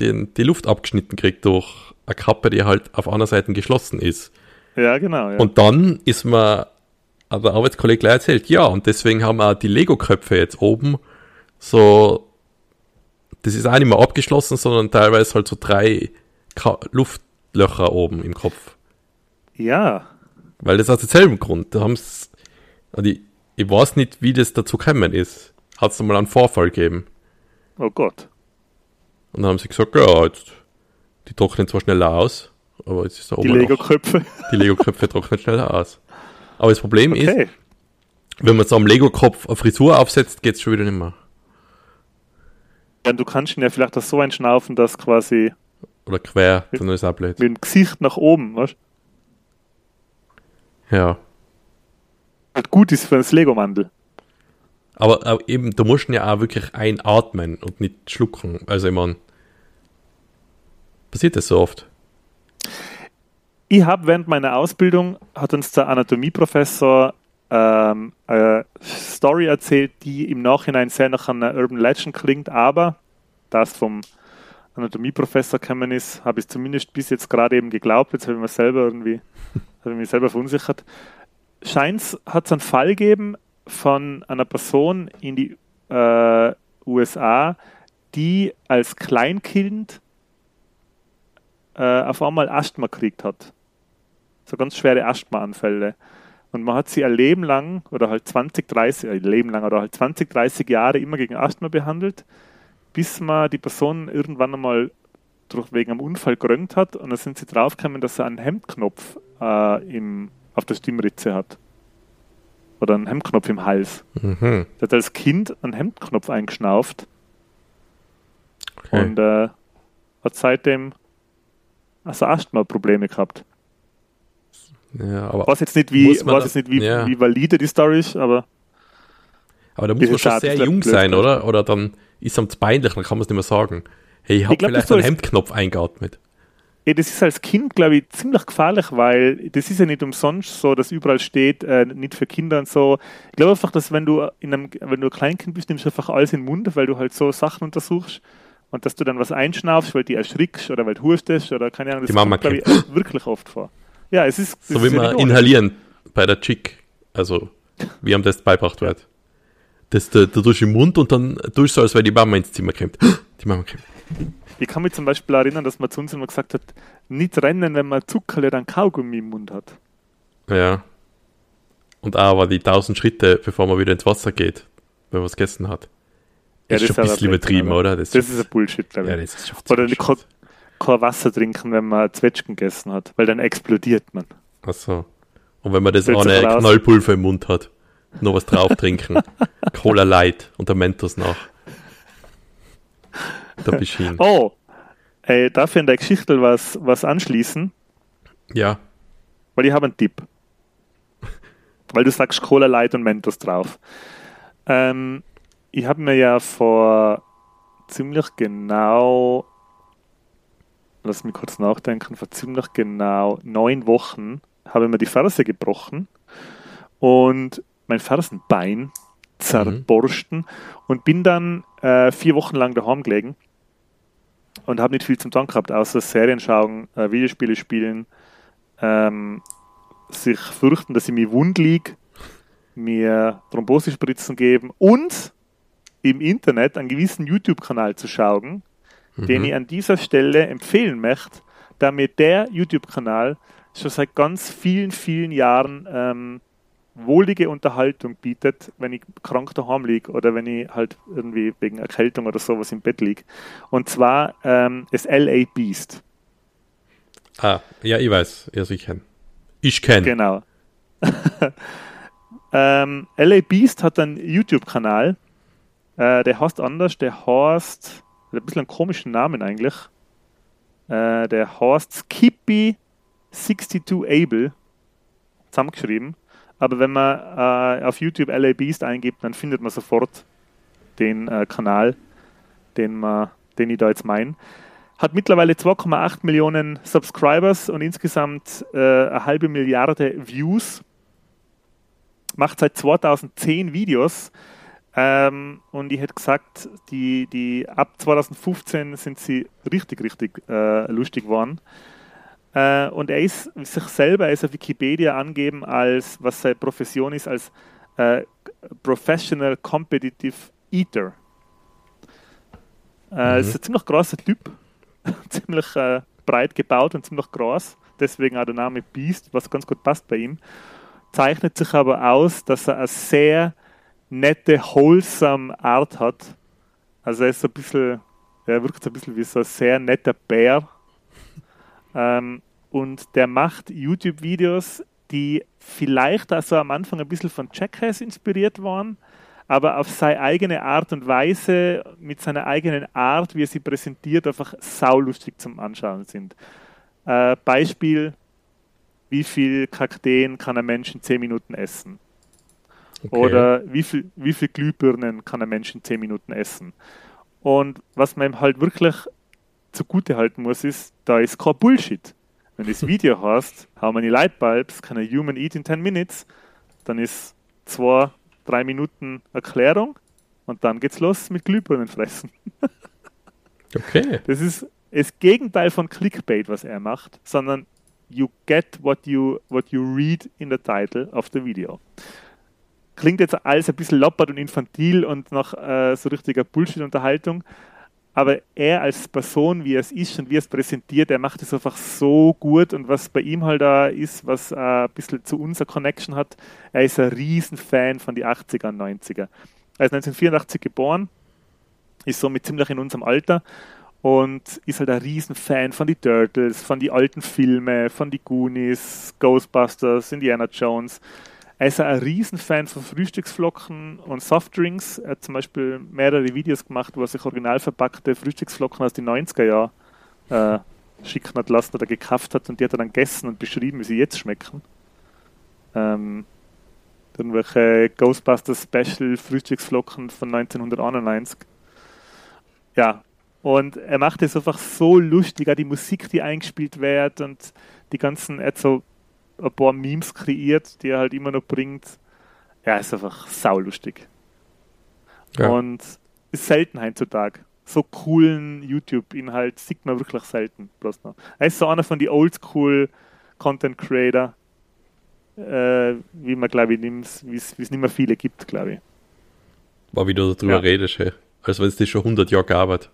S1: den, die Luft abgeschnitten kriegt durch eine Kappe, die halt auf einer Seite geschlossen ist.
S2: Ja, genau. Ja.
S1: Und dann ist mir der Arbeitskollege gleich erzählt, ja, und deswegen haben wir die Lego-Köpfe jetzt oben so, das ist auch nicht mehr abgeschlossen, sondern teilweise halt so drei Ka Luftlöcher oben im Kopf.
S2: Ja.
S1: Weil das aus demselben Grund. Da haben's, also ich, ich weiß nicht, wie das dazu gekommen ist. Hat es mal einen Vorfall gegeben.
S2: Oh Gott.
S1: Und dann haben sie gesagt, ja, jetzt, die trocknen zwar schneller aus, aber jetzt ist da
S2: oben. Die Lego-Köpfe.
S1: Die Lego-Köpfe trocknen schneller aus. Aber das Problem okay. ist, wenn man so am Lego-Kopf eine Frisur aufsetzt, geht es schon wieder nicht mehr.
S2: Ja, du kannst ihn ja vielleicht auch so einschnaufen, dass quasi.
S1: Oder quer, dann ist auch blöd.
S2: Mit dem Gesicht nach oben, weißt du?
S1: Ja.
S2: Halt gut ist für das Lego-Mandel.
S1: Aber, aber, eben, du musst ja auch wirklich einatmen und nicht schlucken. Also, ich meine, passiert das so oft?
S2: Ich habe während meiner Ausbildung, hat uns der Anatomieprofessor ähm, eine Story erzählt, die im Nachhinein sehr nach einer Urban Legend klingt, aber das vom Anatomieprofessor gekommen ist, habe ich zumindest bis jetzt gerade eben geglaubt, jetzt habe ich mir selber irgendwie, habe ich mich selber verunsichert. Scheint hat es einen Fall gegeben von einer Person in die äh, USA, die als Kleinkind äh, auf einmal Asthma gekriegt hat. So ganz schwere Asthmaanfälle. Und man hat sie ein Leben lang oder halt 20, 30, äh, Leben lang oder halt 20, 30 Jahre immer gegen Asthma behandelt, bis man die Person irgendwann einmal durch, wegen einem Unfall gerönt hat und dann sind sie draufgekommen, dass er einen Hemdknopf äh, im, auf der Stimmritze hat. Oder einen Hemdknopf im Hals. Mhm. Der hat als Kind einen Hemdknopf eingeschnauft okay. und äh, hat seitdem also Asthma-Probleme gehabt.
S1: Ja, aber
S2: weiß jetzt nicht, wie, weiß jetzt nicht, wie, ja. wie valide die Story ist, aber.
S1: Aber da muss man schon sehr jung sein, blöd. oder? Oder dann ist es peinlich, dann kann man es nicht mehr sagen. Hey, ich habe vielleicht einen Hemdknopf eingeatmet.
S2: Ja, das ist als Kind, glaube ich, ziemlich gefährlich, weil das ist ja nicht umsonst so, dass überall steht, äh, nicht für Kinder und so. Ich glaube einfach, dass wenn du in einem, wenn du ein Kleinkind bist, nimmst du einfach alles in den Mund, weil du halt so Sachen untersuchst und dass du dann was einschnaufst, weil du erschrickst oder weil du hustest oder keine Ahnung,
S1: das kommt,
S2: glaube ich, wirklich oft vor. Ja, es ist.
S1: So wie man inhalieren bei der Chick. Also, wie am das beibracht wird. Das, da, da tust du im Mund und dann tust du, als wenn die Mama ins Zimmer kommt. Die Mama kommt.
S2: Ich kann mich zum Beispiel erinnern, dass man zu uns immer gesagt hat, nicht rennen, wenn man Zuckerle oder ein Kaugummi im Mund hat.
S1: Ja. Und auch aber die tausend Schritte, bevor man wieder ins Wasser geht, wenn man was gegessen hat. Ja, ist das schon ein bisschen übertrieben, oder?
S2: Das, das ist ein Bullshit, glaube ich. Ja, das ist schon oder kein Wasser trinken, wenn man Zwetschgen gegessen hat, weil dann explodiert man.
S1: Achso. Und wenn man das ohne Knallpulver im Mund hat, noch was drauf trinken. Cola Light und der Mentos nach.
S2: Da bist du hin. Oh, ey, darf ich in der Geschichte was, was anschließen?
S1: Ja.
S2: Weil ich habe einen Tipp. Weil du sagst Cola Light und Mentos drauf. Ähm, ich habe mir ja vor ziemlich genau lass mich kurz nachdenken, vor ziemlich genau neun Wochen habe ich mir die Ferse gebrochen und mein Fersenbein zerborsten mhm. und bin dann äh, vier Wochen lang daheim gelegen und habe nicht viel zum Tun gehabt, außer Serien schauen, äh, Videospiele spielen, ähm, sich fürchten, dass ich mir wund liege, mir Thrombosespritzen geben und im Internet einen gewissen YouTube-Kanal zu schauen, mhm. den ich an dieser Stelle empfehlen möchte, da mir der YouTube-Kanal schon seit ganz vielen, vielen Jahren ähm, wohlige Unterhaltung bietet, wenn ich krank daheim liege oder wenn ich halt irgendwie wegen Erkältung oder sowas im Bett liege. Und zwar ähm, das LA Beast.
S1: Ah, ja, ich weiß. Also ich kenne. Ich kenne.
S2: Genau. ähm, LA Beast hat einen YouTube-Kanal. Äh, der heißt anders. Der heißt hat ein bisschen einen komischen Namen eigentlich. Äh, der heißt Skippy 62 Able zusammengeschrieben. Aber wenn man äh, auf YouTube LA Beast eingibt, dann findet man sofort den äh, Kanal, den, man, den ich da jetzt meine. Hat mittlerweile 2,8 Millionen Subscribers und insgesamt äh, eine halbe Milliarde Views. Macht seit 2010 Videos ähm, und ich hätte gesagt, die, die ab 2015 sind sie richtig, richtig äh, lustig geworden. Äh, und er ist sich selber, er ist auf Wikipedia angeben als, was seine Profession ist, als äh, Professional Competitive Eater. Äh, mhm. Ist ein ziemlich großer Typ, ziemlich äh, breit gebaut und ziemlich groß. Deswegen auch der Name Beast, was ganz gut passt bei ihm. Zeichnet sich aber aus, dass er ein sehr nette, wholesome Art hat. Also er ist so ein bisschen, er wirkt so ein bisschen wie so ein sehr netter Bär. Ähm, und der macht YouTube-Videos, die vielleicht also am Anfang ein bisschen von Jackass inspiriert waren, aber auf seine eigene Art und Weise, mit seiner eigenen Art, wie er sie präsentiert, einfach saulustig zum Anschauen sind. Äh, Beispiel, wie viel Kakteen kann ein Mensch in 10 Minuten essen? Okay. Oder wie viel, wie viel Glühbirnen kann ein Mensch in 10 Minuten essen? Und was man ihm halt wirklich zugute halten muss, ist, da ist kein Bullshit. Wenn du das Video hast, how many light bulbs can a human eat in 10 minutes, dann ist zwei, drei Minuten Erklärung und dann geht's los mit Glühbirnen fressen.
S1: Okay.
S2: Das ist das Gegenteil von Clickbait, was er macht, sondern you get what you, what you read in the title of the video. Klingt jetzt alles ein bisschen loppert und infantil und nach äh, so richtiger Bullshit-Unterhaltung, aber er als Person, wie er es ist und wie er es präsentiert, er macht es einfach so gut und was bei ihm halt da ist, was äh, ein bisschen zu unserer Connection hat, er ist ein Riesenfan von den 80er und 90er. Er ist 1984 geboren, ist somit ziemlich in unserem Alter und ist halt ein Riesenfan von die Turtles, von die alten Filme, von die Goonies, Ghostbusters, Indiana Jones. Er ist ein Riesenfan von Frühstücksflocken und Softdrinks. Er hat zum Beispiel mehrere Videos gemacht, wo er sich original verpackte Frühstücksflocken aus den 90er Jahren äh, schicken hat lassen oder gekauft hat und die hat er dann gegessen und beschrieben, wie sie jetzt schmecken. Ähm, irgendwelche Ghostbusters Special Frühstücksflocken von 1991. Ja, und er macht es einfach so lustig, auch die Musik, die eingespielt wird und die ganzen, er hat so ein paar Memes kreiert, die er halt immer noch bringt. Ja, ist einfach saulustig.
S1: Ja.
S2: Und ist selten heutzutage. So coolen YouTube-Inhalt sieht man wirklich selten. Bloß noch. Er ist so einer von die Oldschool Content Creator, äh, wie man glaube ich nimm's, wie es nicht mehr viele gibt, glaube ich.
S1: War wie du darüber
S2: Ja.
S1: redest, hey. als wenn es das schon 100 Jahre gearbeitet.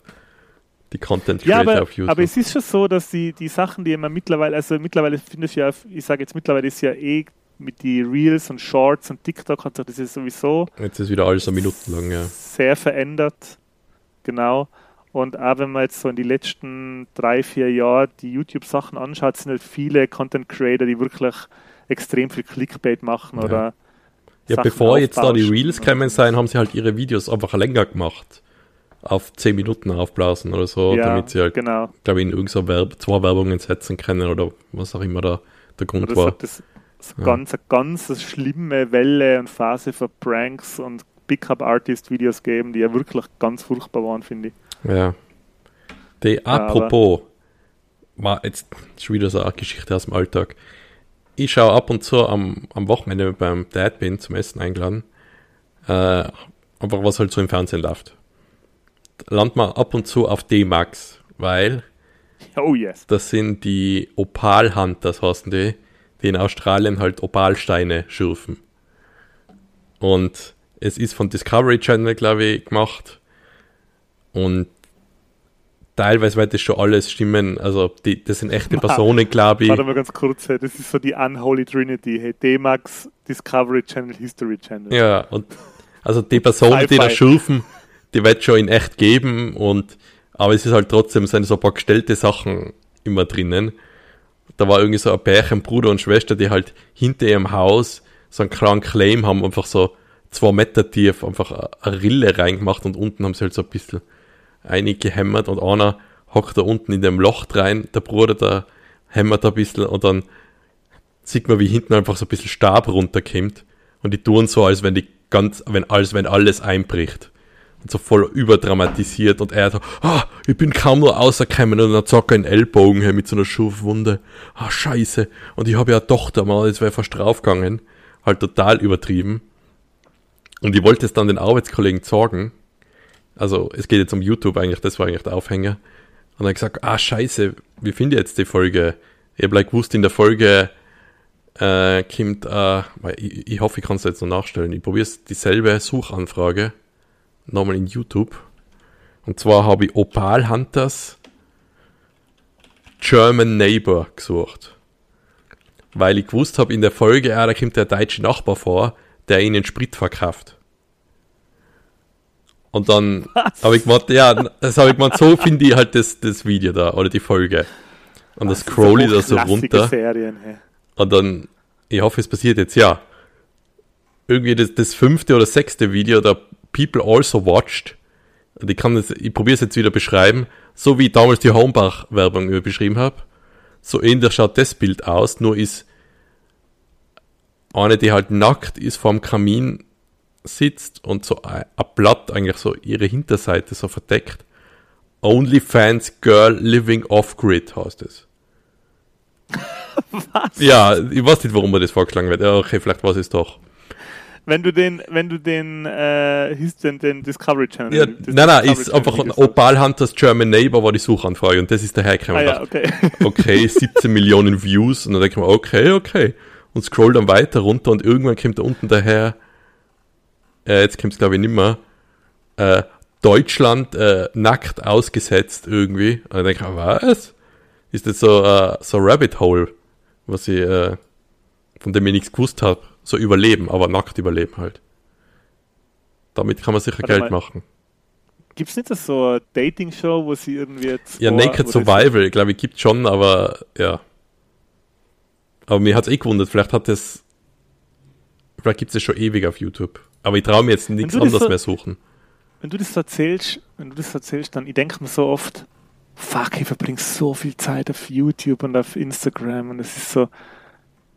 S1: Die Content
S2: Ja,
S1: Creator
S2: aber,
S1: auf YouTube.
S2: aber es ist schon so, dass die, die Sachen, die man mittlerweile, also mittlerweile finde ich ja, ich sage jetzt mittlerweile ist ja eh mit die Reels und Shorts und TikTok hat sich das ist sowieso
S1: Jetzt ist wieder alles so minutenlang, ja.
S2: sehr verändert. Genau. Und auch wenn man jetzt so in die letzten drei, vier Jahre die YouTube-Sachen anschaut, sind halt viele Content Creator, die wirklich extrem viel Clickbait machen
S1: Ja.
S2: oder
S1: Ja,
S2: Sachen
S1: bevor jetzt da die Reels
S2: und-
S1: gekommen sein, haben sie halt ihre Videos einfach länger gemacht. Auf 10 Minuten aufblasen oder so,
S2: ja,
S1: damit sie halt,
S2: genau.
S1: glaube ich, in irgendeiner Werb zwei Werbungen setzen können oder was auch immer da der Grund
S2: Oder
S1: war.
S2: das so
S1: Ja.
S2: ganz, eine ganz schlimme Welle und Phase für Pranks und Pickup-Artist-Videos geben, die ja wirklich ganz furchtbar waren, finde ich.
S1: Ja. Die, apropos, war jetzt schon wieder so eine Geschichte aus dem Alltag. Ich schaue ab und zu am, am Wochenende beim Dad bin zum Essen eingeladen. Äh, einfach was halt so im Fernsehen läuft. Land mal ab und zu auf D-Max, weil
S2: Oh yes.
S1: das sind die Opal Hunters, heißen die, die in Australien halt Opalsteine schürfen. Und es ist von Discovery Channel, glaube ich, gemacht. Und teilweise wird das schon alles stimmen. Also, die, das sind echte Personen, glaube ich.
S2: Warte mal ganz kurz, hey, das ist so die Unholy Trinity. Hey, D-Max, Discovery Channel, History Channel.
S1: Ja, und also die Personen, die da schürfen, die wird schon in echt geben. Und, aber es ist halt trotzdem, sind so ein paar gestellte Sachen immer drinnen. Da war irgendwie so ein Pärchen, Bruder und Schwester, die halt hinter ihrem Haus so einen kleinen Claim haben, einfach so zwei Meter tief, einfach eine- Rille reingemacht und unten haben sie halt so ein bisschen eingehämmert und einer hockt da unten in dem Loch rein, der Bruder, der hämmert ein bisschen und dann sieht man, wie hinten einfach so ein bisschen Stab runterkommt und die tun so, als wenn die ganz, wenn alles, wenn alles einbricht. Und so voll überdramatisiert und er so, ah, ich bin kaum nur rausgekommen und dann zockt er einen Ellbogen her mit so einer Schurfwunde. Ah, scheiße. Und ich habe ja eine Tochter, mal, das wäre fast draufgegangen. Halt total übertrieben. Und ich wollte es dann den Arbeitskollegen sagen. Also, es geht jetzt um YouTube eigentlich, das war eigentlich der Aufhänger. Und dann gesagt, ah, scheiße, wie finde ich jetzt die Folge? Ich habe like, gewusst, in der Folge äh, kommt, äh, ich, ich hoffe, ich kann es jetzt noch nachstellen. Ich probiere dieselbe Suchanfrage nochmal in YouTube. Und zwar habe ich Opal Hunters German Neighbor gesucht. Weil ich gewusst habe, in der Folge, ah, da kommt der deutsche Nachbar vor, der ihnen Sprit verkauft. Und dann habe ich gemeint, ja, das habe ich gemeint, so finde ich halt das, das Video da oder die Folge. Und das scroll ich da so runter.
S2: Serien, hey.
S1: Und dann, ich hoffe, es passiert jetzt, ja. Irgendwie das, das fünfte oder sechste Video, da People Also Watched. Und ich kann das, ich probiere es jetzt wieder beschreiben, so wie ich damals die Homebach-Werbung über beschrieben habe. So ähnlich schaut das Bild aus, nur ist eine, die halt nackt ist vorm Kamin sitzt und so ein ein Blatt eigentlich so ihre Hinterseite so verdeckt. OnlyFans Girl Living Off-Grid heißt es.
S2: Was?
S1: Ja, ich weiß nicht, warum mir das vorgeschlagen wird. Ja, okay, vielleicht war es doch.
S2: Wenn du den, wenn du den, äh, hieß den, den Discovery Channel.
S1: Ja,
S2: das
S1: nein, nein,
S2: Discovery
S1: ist
S2: Channel
S1: einfach
S2: Videos
S1: Opal Hunters German Neighbor war die Suchanfrage und das ist dahergekommen.
S2: Ah,
S1: Und
S2: ja, okay.
S1: okay, 17 Millionen Views und dann denke ich mir, okay, okay. Und scroll dann weiter runter und irgendwann kommt da unten daher, äh, jetzt kommt es glaube ich nimmer, äh, Deutschland äh, nackt ausgesetzt irgendwie. Und dann denke ich, was? Ist das so, äh, so Rabbit Hole, was ich, äh, von dem ich nichts gewusst habe. So überleben, aber nackt überleben halt. Damit kann man sicher
S2: Warte
S1: Geld
S2: mal.
S1: machen.
S2: Gibt's nicht das so eine Dating-Show, wo sie irgendwie jetzt.
S1: Ja, Naked Survival, glaube ich, gibt schon, aber ja. Aber mir hat's eh gewundert, vielleicht hat es. Vielleicht gibt's es schon ewig auf YouTube. Aber ich traue mir jetzt nichts
S2: das
S1: anderes
S2: so-
S1: mehr suchen.
S2: Wenn du das so erzählst, wenn du das so erzählst, dann, ich denke mir so oft, fuck, ich verbringe so viel Zeit auf YouTube und auf Instagram und es ist so,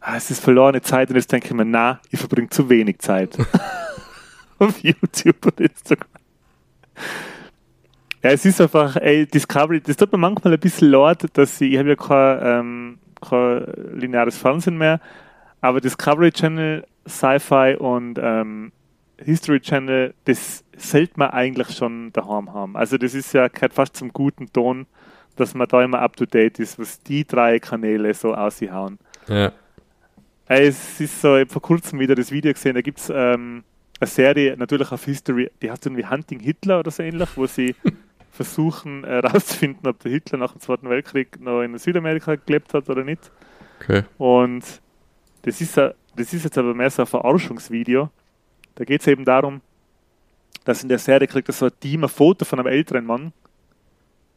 S2: ah, es ist verlorene Zeit und jetzt denke ich mir, na, ich verbringe zu wenig Zeit auf YouTube und Instagram. Ja, es ist einfach, ey, Discovery, das tut mir manchmal ein bisschen leid, dass ich, ich habe ja kein, ähm, kein lineares Fernsehen mehr, aber Discovery Channel, Sci-Fi und ähm, History Channel, das sollte man eigentlich schon daheim haben. Also das ist ja gehört fast zum guten Ton, dass man da immer up to date ist, was die drei Kanäle so aushauen.
S1: Ja.
S2: Es ist so, ich hab vor kurzem wieder das Video gesehen, da gibt es ähm, eine Serie, natürlich auf History, die heißt irgendwie Hunting Hitler oder so ähnlich, wo sie versuchen herauszufinden, ob der Hitler nach dem Zweiten Weltkrieg noch in Südamerika gelebt hat oder nicht.
S1: Okay.
S2: Und das ist, a- das ist jetzt aber mehr so ein Verarschungsvideo. Da geht es eben darum, dass in der Serie kriegt er so ein Team ein Foto von einem älteren Mann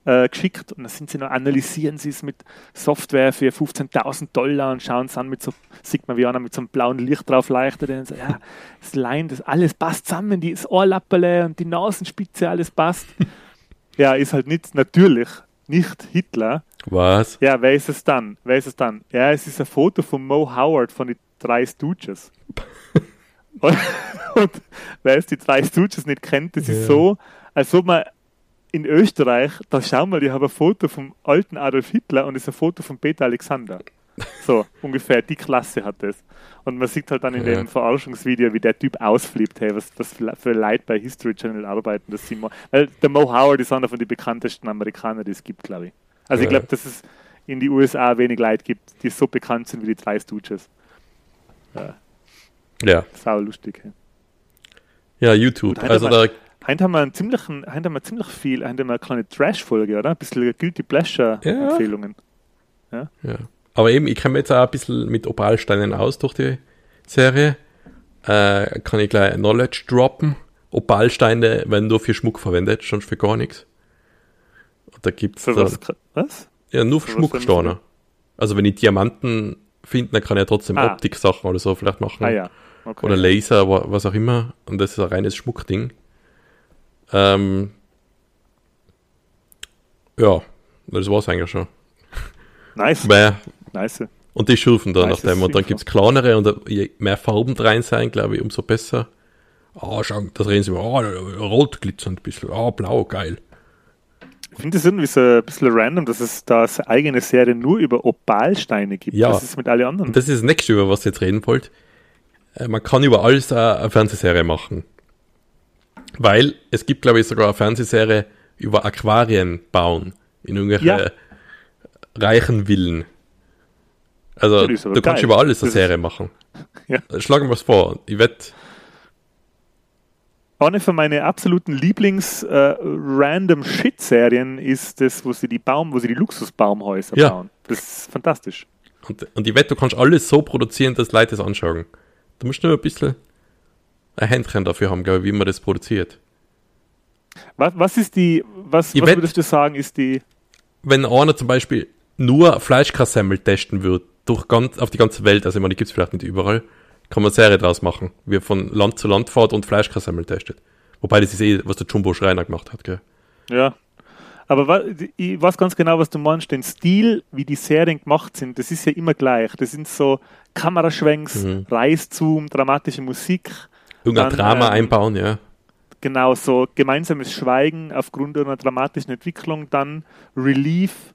S2: äh, geschickt und dann sind sie noch, analysieren sie es mit Software für 15.000 Dollar und schauen es an mit so, sieht man wie einer mit so einem blauen Licht drauf leuchtet und so, ja, das Line, das alles passt zusammen, die das Ohrlapperle und die Nasenspitze, alles passt. ja, ist halt nicht, natürlich nicht Hitler,
S1: Was?
S2: ja, wer ist es dann? Wer ist es dann? Ja, es ist ein Foto von Mo Howard von den drei Stooges. und, und wer es die drei Stooges nicht kennt, das
S1: Ja.
S2: ist so, als ob man in Österreich, da schau mal, ich habe ein Foto vom alten Adolf Hitler und es ist ein Foto von Peter Alexander. So, ungefähr die Klasse hat es. Und man sieht halt dann in
S1: Ja.
S2: dem Verarschungsvideo, wie der Typ ausflippt, hey, was, was für Leute bei History Channel arbeiten, dass sie weil der Mo Howard ist einer von den bekanntesten Amerikanern, die es gibt, glaube ich. Also ich
S1: Ja.
S2: glaube, dass es in die USA wenig Leute gibt, die so bekannt sind wie die drei Stooges. Ja,
S1: Ja.
S2: sau lustig. Hey.
S1: Ja, YouTube. Also da,
S2: Heute haben wir einen ziemlichen, heute haben wir ziemlich viel, heute haben wir eine kleine Trash-Folge, oder? Ein bisschen Guilty Pleasure-Empfehlungen.
S1: ja. Aber eben, ich kenne mich jetzt auch ein bisschen mit Opalsteinen aus durch die Serie. Äh, kann ich gleich Knowledge droppen. Opalsteine werden nur für Schmuck verwendet, sonst für gar nichts. Und da gibt's
S2: Für
S1: da,
S2: was? was?
S1: ja nur für
S2: für
S1: Schmucksteine. Also wenn ich Diamanten finde, dann kann ich ja trotzdem
S2: Ah.
S1: Optik-Sachen oder so vielleicht machen.
S2: Ah ja. Okay.
S1: Oder Laser, wa- was auch immer. Und das ist ein reines Schmuckding. Ähm, ja, das war's eigentlich schon.
S2: Nice.
S1: Mehr,
S2: Nice.
S1: und die schürfen dann
S2: Nice
S1: nach dem. Und dann
S2: Info.
S1: gibt's kleinere und je mehr Farben rein sein, glaube ich, umso besser. Ah, schau, da drehen sie mal, ah, rot glitzernd ein bisschen, ah, blau, geil.
S2: Ich finde es irgendwie so ein bisschen random, dass es da eine eigene Serie nur über Opalsteine gibt.
S1: Ja.
S2: Was ist mit allen anderen?
S1: Und das ist das nächste, über was ihr jetzt reden wollt. Äh, Man kann über alles eine Fernsehserie machen. Weil es gibt, glaube ich, sogar eine Fernsehserie über Aquarien bauen in irgendwelche
S2: Ja.
S1: reichen Villen. Also, du kannst über alles eine
S2: Das
S1: Serie machen.
S2: Ja.
S1: Äh, Schlagen wir es vor. Ich wette,
S2: Eine von meinen absoluten Lieblings-Random-Shit-Serien ist das, wo sie die Baum, wo sie die Luxusbaumhäuser
S1: Ja.
S2: bauen. Das ist fantastisch.
S1: und, und ich wette, du kannst alles so produzieren, dass Leute es anschauen. Du musst nur ein bisschen ein Händchen dafür haben, glaube ich, wie man das produziert.
S2: Was, was ist die, was,
S1: Ich
S2: was würdest du sagen, ist die,
S1: wenn einer zum Beispiel nur Fleischkassemmel testen würde, durch ganz, auf die ganze Welt, also ich meine, die gibt es vielleicht nicht überall, kann man eine Serie draus machen, wie er von Land zu Land fährt und Fleischkassemmel testet. Wobei das ist eh, was der Jumbo Schreiner gemacht hat, gell?
S2: ja. Aber wa, ich weiß ganz genau, was du meinst. Den Stil, wie die Serien gemacht sind, das ist ja immer gleich. Das sind so Kameraschwenks,
S1: Mhm.
S2: Reißzoom, dramatische Musik.
S1: Irgendein
S2: Dann,
S1: Drama
S2: ähm,
S1: einbauen, ja.
S2: Genau, so gemeinsames Schweigen aufgrund einer dramatischen Entwicklung, dann Relief.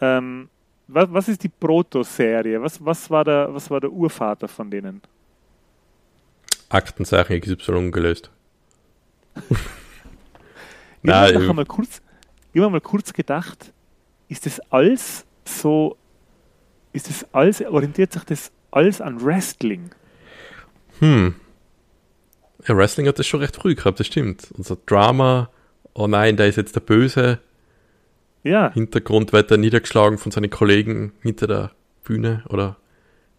S2: Ähm, was, was ist die Proto-Serie? Was, was, war der, was war der Urvater von denen?
S1: Aktensache XY gelöst.
S2: Ich habe
S1: Nein,
S2: mal kurz, ich hab mal kurz gedacht, ist das alles so, ist das alles, orientiert sich das alles an Wrestling?
S1: hm. Ja, Wrestling hat das schon recht früh gehabt, das stimmt. Und so Drama, oh nein, da ist jetzt der Böse,
S2: Ja,
S1: Hintergrund wird er niedergeschlagen von seinen Kollegen hinter der Bühne oder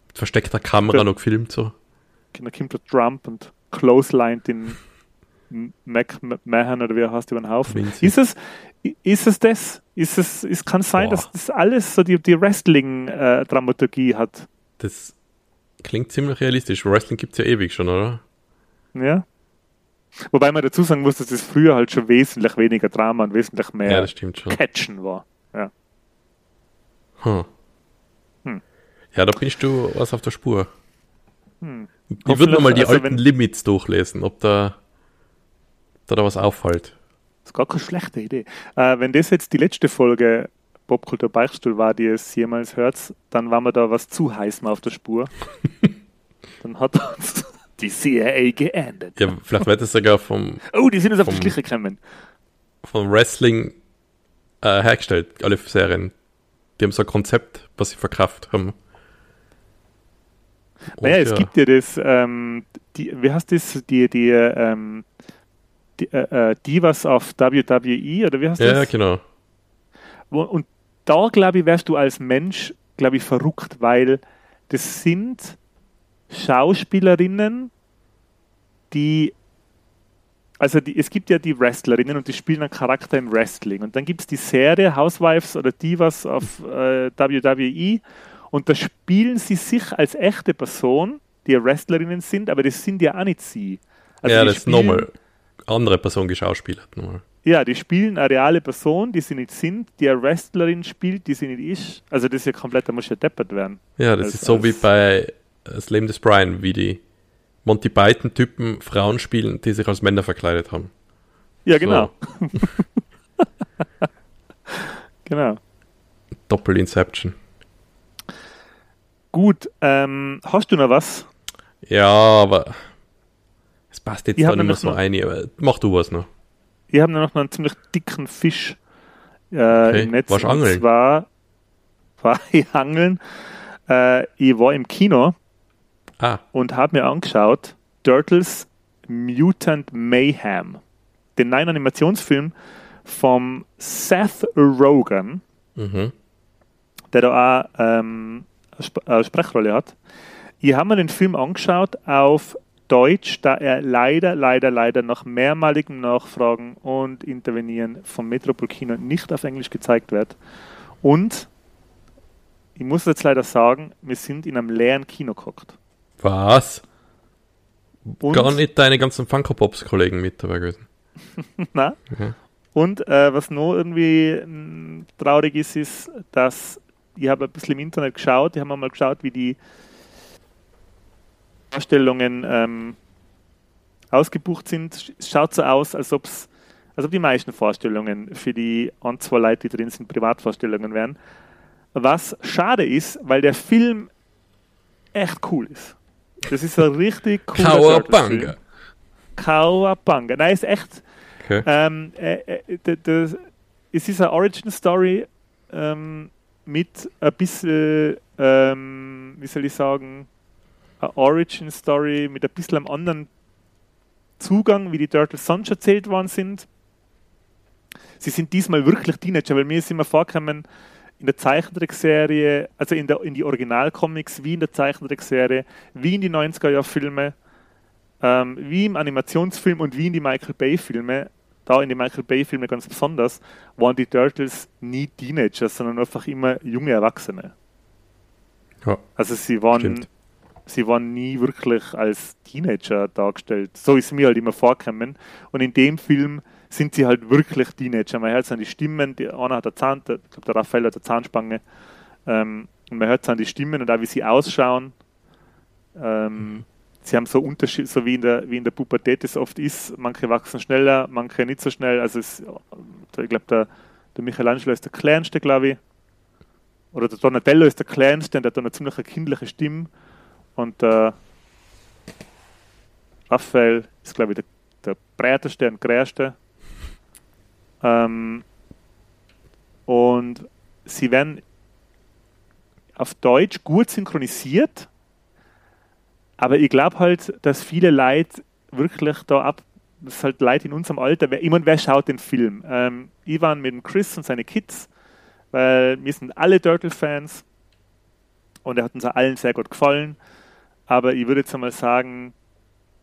S1: mit versteckter Kamera
S2: Ja.
S1: noch gefilmt so.
S2: da kommt der Trump und clotheslined den McMahon oder wie er heißt über den Haufen.
S1: Vinci.
S2: Ist es, ist es das? Ist es, es kann sein,
S1: Boah.
S2: dass das alles so die, die Wrestling-Dramaturgie hat.
S1: Das klingt ziemlich realistisch. Wrestling gibt's ja ewig schon, oder?
S2: Ja. Wobei man dazu sagen muss, dass es früher halt schon wesentlich weniger Drama und wesentlich
S1: Ja,
S2: mehr
S1: schon.
S2: Catchen war. Ja.
S1: Hm.
S2: Hm.
S1: Ja, da bist du was auf der Spur.
S2: Hm.
S1: Ich würde noch mal die
S2: also
S1: alten Limits durchlesen, ob da, ob da, da was auffällt.
S2: Das ist gar keine schlechte Idee. Äh, wenn das jetzt die letzte Folge Popkultur Beichtstuhl war, die es jemals hört, dann war mir da was zu heiß mal auf der Spur. dann hat uns die CIA geendet.
S1: Ja, vielleicht wird es sogar vom,
S2: Oh, die sind jetzt auf die Schliche gekommen.
S1: vom Wrestling äh, hergestellt, alle Serien. Die haben so ein Konzept, was sie verkauft haben. Und
S2: Naja, es
S1: ja,
S2: gibt ja das, ähm, die, wie heißt das, die, die, ähm, die, äh, äh, Divas auf WWE, oder wie heißt
S1: Ja, ja,
S2: das?
S1: genau.
S2: Wo- Und da, glaube ich, wärst du als Mensch, glaube ich, verrückt, weil das sind Schauspielerinnen, die, also die, es gibt ja die Wrestlerinnen und die spielen einen Charakter im Wrestling. Und dann gibt es die Serie Housewives oder Divas auf äh, WWE und da spielen sie sich als echte Person, die Wrestlerinnen sind, aber das sind ja auch nicht sie. Also
S1: ja, das ist nochmal andere Person geschauspielert. Nochmal.
S2: ja, die spielen eine reale Person, die sie nicht sind, die eine Wrestlerin spielt, die sie nicht ist. Also das ist ja komplett, da muss ja deppert werden.
S1: Ja, das
S2: Als-
S1: ist so wie bei Das Leben des Brian, wie die Monty Python-Typen Frauen spielen, die sich als Männer verkleidet haben.
S2: Ja, genau. genau.
S1: Doppel-Inception.
S2: Gut, ähm, hast du noch was?
S1: Ja, aber es passt jetzt
S2: Ich
S1: da nicht mehr so
S2: noch-
S1: ein, aber mach du was noch.
S2: Wir haben noch einen ziemlich dicken Fisch äh,
S1: Okay,
S2: im Netz.
S1: warst
S2: und
S1: angeln?
S2: zwar war ich angeln. Äh, ich war im Kino
S1: Ah,
S2: und habe mir angeschaut Turtles Mutant Mayhem, den neuen Animationsfilm vom Seth Rogen,
S1: mhm.
S2: der da auch ähm, eine eine Sprechrolle hat. Ich habe mir den Film angeschaut auf Deutsch, da er leider, leider, leider nach mehrmaligem Nachfragen und Intervenieren vom Metropol Kino nicht auf Englisch gezeigt wird. Und ich muss jetzt leider sagen, wir sind in einem leeren Kino gehockt.
S1: Was?
S2: Und,
S1: Gar nicht deine ganzen Funko Pops-Kollegen mit dabei gewesen.
S2: Na?
S1: Mhm.
S2: Und äh, was noch irgendwie mh, traurig ist, ist, dass ich habe ein bisschen im Internet geschaut, die haben mal geschaut, wie die Vorstellungen ähm, ausgebucht sind. Es schaut so aus, als, ob's, als ob die meisten Vorstellungen für die ein, zwei Leute, die drin sind, Privatvorstellungen wären. Was schade ist, weil der Film echt cool ist. Das ist ein richtig cooler
S1: Kawabanga.
S2: Kawabanga. Nein, ist echt.
S1: Okay.
S2: Ähm, äh, äh, es ist eine Origin-Story ähm, mit ein bisschen, ähm, wie soll ich sagen, eine Origin-Story mit ein bisschen einem anderen Zugang, wie die Turtles sonst erzählt worden sind. Sie sind diesmal wirklich Teenager, weil mir ist immer vorgekommen, in der Zeichentrickserie, also in, der, in die Originalcomics, wie in der Zeichentrickserie, wie in die 90er-Jahr-Filme, ähm, wie im Animationsfilm und wie in die Michael Bay-Filme, da in die Michael Bay-Filme ganz besonders, waren die Turtles nie Teenager, sondern einfach immer junge Erwachsene.
S1: Ja,
S2: Also sie waren,
S1: Stimmt.
S2: sie waren nie wirklich als Teenager dargestellt. So ist mir halt immer vorgekommen. Und in dem Film sind sie halt wirklich Teenager. Man hört es an die Stimmen, die, einer hat eine Zahn, der, ich glaube der Raphael hat eine Zahnspange. Ähm, und man hört es an die Stimmen und auch wie sie ausschauen. Ähm, Sie haben so Unterschied, so wie in der, wie in der Pubertät es oft ist. Manche wachsen schneller, manche nicht so schnell. Also es, ich glaube, der, der Michelangelo ist der kleinste, glaube ich. Oder der Donatello ist der kleinste und der hat eine ziemlich kindliche Stimme. Und der Raphael ist, glaube ich, der, der breiteste und größte. Ähm, und sie werden auf Deutsch gut synchronisiert, aber ich glaube halt, dass viele Leute wirklich da ab, das ist halt Leute in unserem Alter, wer, ich meine, wer schaut den Film? Ähm, Ivan mit dem Chris und seine Kids, weil wir sind alle Turtle-Fans und er hat uns allen sehr gut gefallen, aber ich würde jetzt einmal sagen,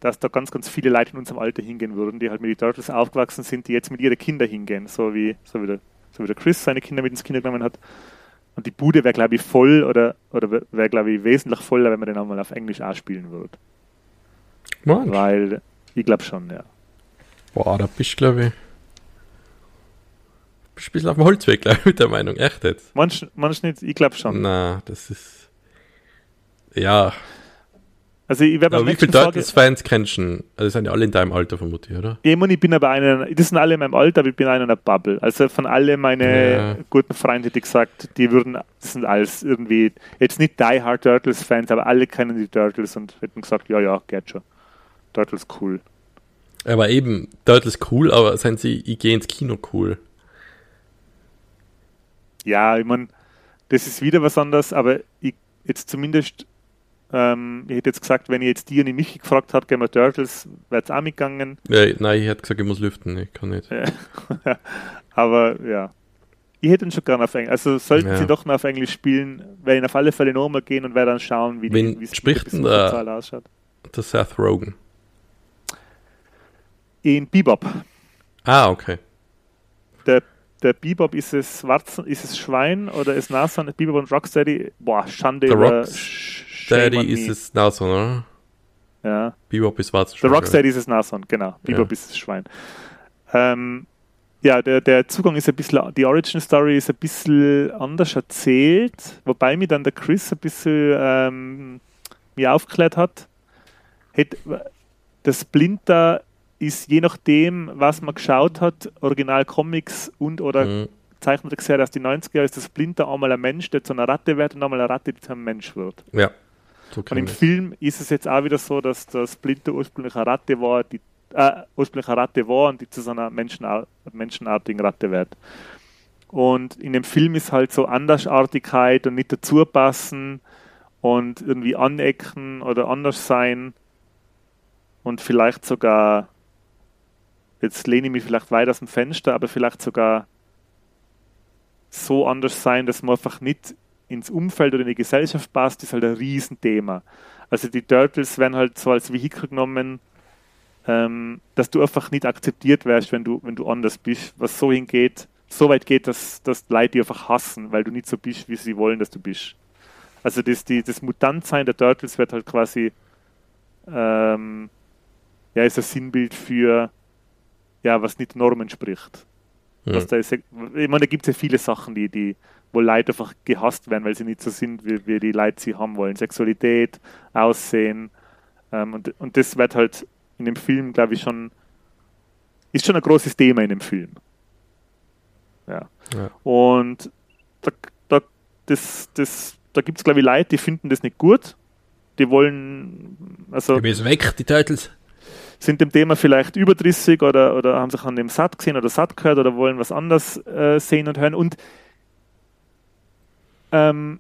S2: dass da ganz, ganz viele Leute in unserem Alter hingehen würden, die halt mit den Turtles aufgewachsen sind, die jetzt mit ihren Kindern hingehen, so wie, so wie, der, so wie der Chris seine Kinder mit ins Kinder genommen hat. Und die Bude wäre, glaube ich, voll oder, oder wäre, glaube ich, wesentlich voller, wenn man den einmal auf Englisch auch spielen würde.
S1: Mann.
S2: Weil, ich glaube schon, ja.
S1: Boah, da bist du, glaube ich. Bist ein bisschen auf dem Holzweg, glaube ich, mit der Meinung. Echt jetzt?
S2: Manch, manch nicht, ich glaube schon.
S1: Na, das ist. Ja.
S2: Also ich werde
S1: Aber wie viele Turtles-Fans kennst du? Also sind ja alle in deinem Alter vermutlich, oder?
S2: Ich, meine, ich bin aber einer, das sind alle in meinem Alter, aber ich bin einer in einer Bubble. Also von alle meine
S1: Ja.
S2: guten Freunde hätte ich gesagt, die würden, das sind alles irgendwie, jetzt nicht Die Hard Turtles-Fans, aber alle kennen die Turtles und hätten gesagt, ja, ja, geht schon. Turtles cool.
S1: Aber eben, Turtles cool, aber sind sie, ich gehe ins Kino cool.
S2: Ja, ich meine, das ist wieder was anderes, aber ich jetzt zumindest, ähm, ich hätte jetzt gesagt, wenn ich jetzt die und die mich gefragt habe, gehen wir Turtles, wäre es auch mitgegangen.
S1: Ja, nein, ich hätte gesagt, ich muss lüften, ich kann nicht.
S2: aber ja. Ich hätte ihn schon gerne auf Englisch. Also sollten
S1: Ja.
S2: sie doch noch auf Englisch spielen, werde ich auf alle Fälle nochmal gehen und werde dann schauen, wie
S1: Wen
S2: die
S1: spricht denn
S2: der
S1: da?
S2: Besucherzahl ausschaut.
S1: Der Seth Rogen.
S2: In Bebop.
S1: Ah, okay.
S2: Der, der Bebop ist es Warzen, ist es Schwein oder ist Nasan? Bebop und Rocksteady, boah, Schande
S1: Der
S2: über
S1: Rocksteady ist es Nason, oder?
S2: Ja.
S1: Bebop ist
S2: Der
S1: Warzenschlag.
S2: Rocksteady ist es Nason, genau. Bebop
S1: Ja.
S2: ist das Schwein. Ähm, ja, der, der Zugang ist ein bisschen, die Origin Story ist ein bisschen anders erzählt, wobei mir dann der Chris ein bisschen ähm, mir aufgeklärt hat. Der Splinter ist je nachdem, was man geschaut hat, Original Comics und oder
S1: Mhm.
S2: Zeichnete Serie aus den 90er, ist der Splinter einmal ein Mensch, der zu einer Ratte wird und einmal eine Ratte, die zu einem Mensch wird.
S1: Ja. So
S2: Und im
S1: ich.
S2: Film ist es jetzt auch wieder so, dass der Splinter ursprünglich eine Ratte war, die äh, ursprünglich eine Ratte war und die zu so einer Menschenar menschenartigen Ratte wird. Und in dem Film ist halt so Andersartigkeit und nicht dazu passen und irgendwie anecken oder anders sein und vielleicht sogar, jetzt lehne ich mich vielleicht weit aus dem Fenster, aber vielleicht sogar so anders sein, dass man einfach nicht ins Umfeld oder in die Gesellschaft passt, ist halt ein Riesenthema. Also die Turtles werden halt so als Vehikel genommen, ähm, dass du einfach nicht akzeptiert wirst, wenn du, wenn du anders bist, was so hingeht, so weit geht, dass, dass Leute dich einfach hassen, weil du nicht so bist, wie sie wollen, dass du bist. Also das, die, das Mutantsein der Turtles wird halt quasi ähm, ja, ist ein Sinnbild für ja, was nicht Normen spricht. Was
S1: Mhm.
S2: da ist, ich meine, da gibt es ja viele Sachen, die, die, wo Leute einfach gehasst werden, weil sie nicht so sind, wie, wie die Leute sie haben wollen. Sexualität, Aussehen. Ähm, und, und das wird halt in dem Film, glaube ich, schon, ist schon ein großes Thema in dem Film. Ja.
S1: Ja.
S2: Und da, da, das, das, da gibt es, glaube ich, Leute, die finden das nicht gut. Die wollen, also
S1: bin jetzt weg, die Turtles.
S2: sind dem Thema vielleicht überdrüssig oder, oder haben sich an dem satt gesehen oder satt gehört oder wollen was anderes äh, sehen und hören. Und ähm,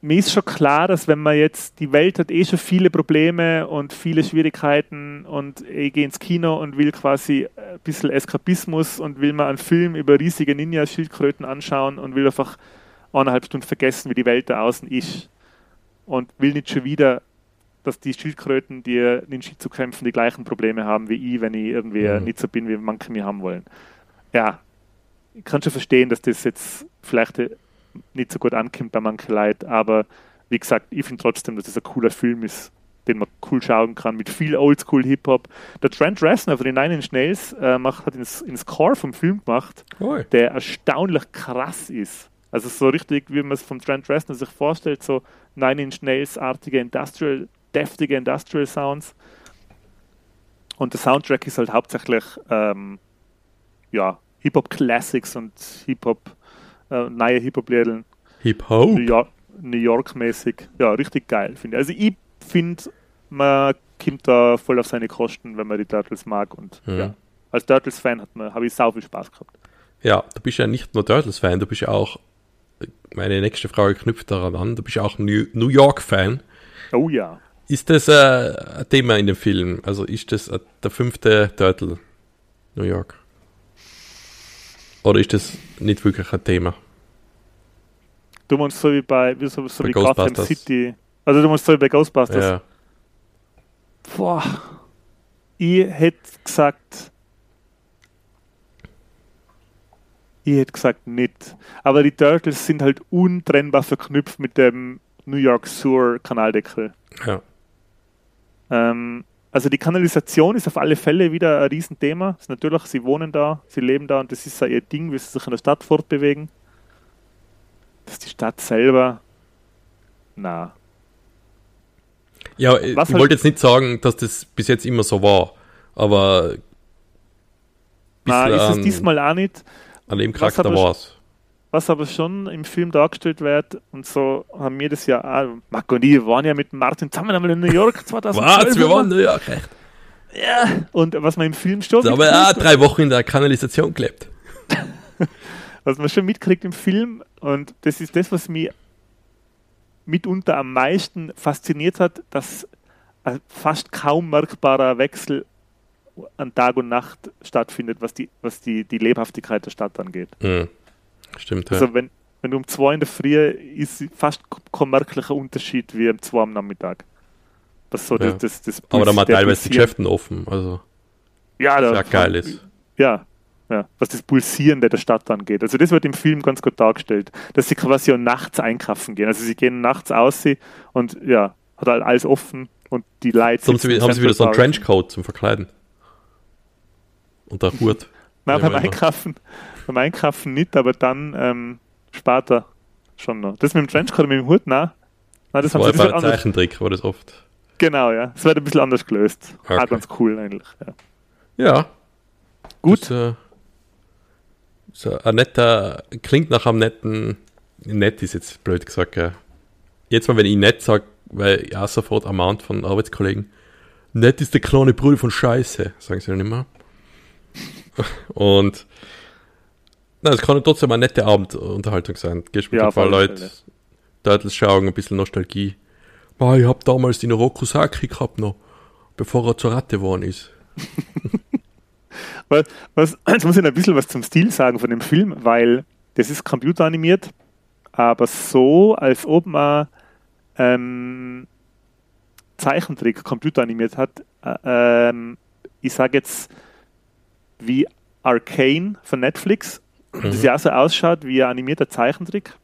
S2: mir ist schon klar, dass wenn man jetzt, die Welt hat eh schon viele Probleme und viele Schwierigkeiten und ich gehe ins Kino und will quasi ein bisschen Eskapismus und will mal einen Film über riesige Ninja-Schildkröten anschauen und will einfach eineinhalb Stunden vergessen, wie die Welt da außen ist. Und will nicht schon wieder dass die Schildkröten, die Ninjitsu kämpfen, die gleichen Probleme haben wie ich, wenn ich irgendwie
S1: Mhm.
S2: nicht so bin, wie manche mich haben wollen. Ja, ich kann schon verstehen, dass das jetzt vielleicht äh, nicht so gut ankommt bei manchen Leuten, aber wie gesagt, ich finde trotzdem, dass das ein cooler Film ist, den man cool schauen kann, mit viel Oldschool-Hip-Hop. Der Trent Reznor von den Nine Inch Nails äh, macht, hat ins, ins Score vom Film gemacht,
S1: Oi.
S2: der erstaunlich krass ist. Also so richtig, wie man es vom Trent Reznor sich vorstellt, so Nine Inch Nails-artige Industrial, deftige Industrial Sounds. Und der Soundtrack ist halt hauptsächlich ähm, ja, Hip-Hop-Classics und Hip-Hop, äh, neue Hip-Hop-Lädeln,
S1: Hip-Hop.
S2: New York, New York-mäßig. Ja, richtig geil, finde ich. Also ich finde, man kommt da voll auf seine Kosten, wenn man die Turtles mag. Und
S1: Mhm.
S2: ja, als Turtles-Fan hat man- habe ich sau viel Spaß gehabt.
S1: Ja, du bist ja nicht nur Turtles-Fan, du bist ja auch, meine nächste Frage knüpft daran an, du bist ja auch New, New York-Fan.
S2: Oh ja.
S1: Ist das äh, ein Thema in dem Film? Also ist das äh, der fünfte Turtle New York? Oder ist das nicht wirklich ein Thema?
S2: Du meinst so wie bei, wie so, so
S1: Bei
S2: wie Gotham. City. Also du meinst so wie bei Ghostbusters.
S1: Ja.
S2: Boah. Ich hätte gesagt. Ich hätte gesagt nicht. Aber die Turtles sind halt untrennbar verknüpft mit dem New York Sewer Kanaldeckel.
S1: ja.
S2: Ähm, also die Kanalisation ist auf alle Fälle wieder ein Riesenthema. Ist natürlich, sie wohnen da, sie leben da und das ist ja ihr Ding, wie sie sich in der Stadt fortbewegen. Dass die Stadt selber. Na.
S1: Ja, ich
S2: Was
S1: ich
S2: halt-
S1: wollte jetzt nicht sagen, dass das bis jetzt immer so war, aber
S2: Na, ist es diesmal auch nicht.
S1: an dem Charakter war es.
S2: Was aber schon im Film dargestellt wird, und so haben wir das ja auch, Marco und ich waren ja mit Martin zusammen einmal in New York 2012.
S1: Was? Wir waren in New York, echt?
S2: Ja, und was man im Film schon
S1: Da haben wir auch drei Wochen in der Kanalisation gelebt.
S2: was man schon mitkriegt im Film, und das ist das, was mich mitunter am meisten fasziniert hat, dass ein fast kaum merkbarer Wechsel an Tag und Nacht stattfindet, was die, was die, die Lebhaftigkeit der Stadt angeht.
S1: Hm. Stimmt, ja.
S2: Also wenn, wenn du um zwei in der Früh ist fast kein merklicher Unterschied wie um zwei am Nachmittag. Was so
S1: Ja.
S2: das, das, das
S1: aber da
S2: der
S1: teilweise die
S2: Pulsieren-
S1: Geschäfte offen, also
S2: ja, da,
S1: ja geil ist.
S2: Ja, ja, was das Pulsierende der Stadt angeht. Also das wird im Film ganz gut dargestellt, dass sie quasi auch nachts einkaufen gehen. Also sie gehen nachts aus und ja, hat halt alles offen und die.
S1: Jetzt haben sie, haben sie wieder so einen Trenchcoat zum Verkleiden. Und der Hut.
S2: Nein,
S1: Ja,
S2: beim. Einkaufen, beim Einkaufen nicht, aber dann ähm, spart er schon noch. Das mit dem Trenchcoat und mit dem Hut, nein. Nein, das,
S1: Das
S2: haben
S1: war
S2: sie das
S1: bei
S2: wird anders,
S1: Zeichentrick, war das oft.
S2: Genau, ja. Das wird ein bisschen anders gelöst.
S1: Okay.
S2: Auch ganz cool eigentlich. Ja.
S1: Ja.
S2: Gut.
S1: Das, äh, so ein netter, klingt nach einem netten, nett ist jetzt blöd gesagt, gell. Jetzt mal, wenn ich nett sage, weil ich auch sofort ermahnt von Arbeitskollegen, nett ist der kleine Bruder von Scheiße, sagen sie dann immer. Und na, es kann trotzdem eine nette Abendunterhaltung sein. Gehst mit
S2: Ja,
S1: ein paar
S2: alle
S1: Leute schauen, ein bisschen Nostalgie. Boah, ich hab damals den Rokusaki gehabt noch, bevor er zur Ratte geworden ist.
S2: Was, was, jetzt muss ich ein bisschen was zum Stil sagen von dem Film, weil das ist computeranimiert, aber so, als ob man ähm, Zeichentrick computeranimiert hat. Äh, ähm, ich sage jetzt wie Arcane von Netflix, das ja auch so ausschaut wie ein animierter Zeichentrick.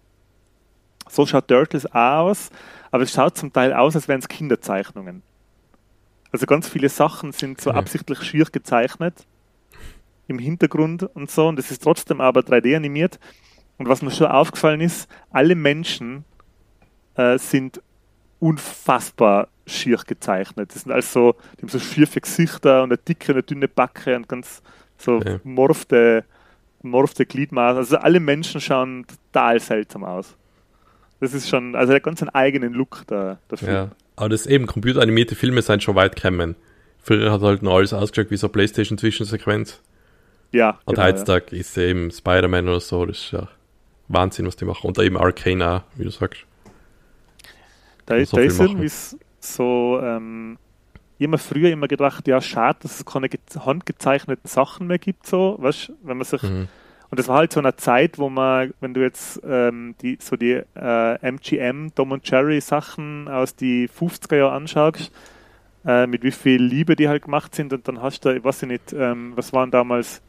S2: So schaut Turtles auch aus, aber es schaut zum Teil aus, als wären es Kinderzeichnungen. Also ganz viele Sachen sind so
S1: Okay.
S2: absichtlich schier gezeichnet im Hintergrund und so und es ist trotzdem aber 3D animiert. Und was mir schon aufgefallen ist, alle Menschen äh, sind unfassbar schier gezeichnet. Das sind also, die haben so schiefe Gesichter und eine dicke, eine dünne Backe und ganz so
S1: Okay.
S2: morfte, morfte Gliedmaß. Also alle Menschen schauen total seltsam aus. Das ist schon, also der hat ganz einen eigenen Look, der Film.
S1: Ja, aber das eben, computeranimierte Filme sind schon weit gekommen. Früher hat halt noch alles ausgeschaut wie so eine Playstation-Zwischensequenz.
S2: Ja,
S1: Und
S2: genau, ja.
S1: heutzutage ist eben Spider-Man oder so, das ist ja Wahnsinn, was die machen. Und eben Arcane auch, wie du sagst.
S2: Da,
S1: so
S2: da ist irgendwie so, ähm, immer früher immer gedacht, ja, schade, dass es keine ge- handgezeichneten Sachen mehr gibt, so, weißt, wenn man sich,
S1: Mhm.
S2: und das war halt so eine Zeit, wo man, wenn du jetzt ähm, die, so die äh, MGM, Tom und Jerry Sachen aus die 50er Jahre anschaust, äh, mit wie viel Liebe die halt gemacht sind, und dann hast du, ich weiß ich nicht, ähm, was waren damals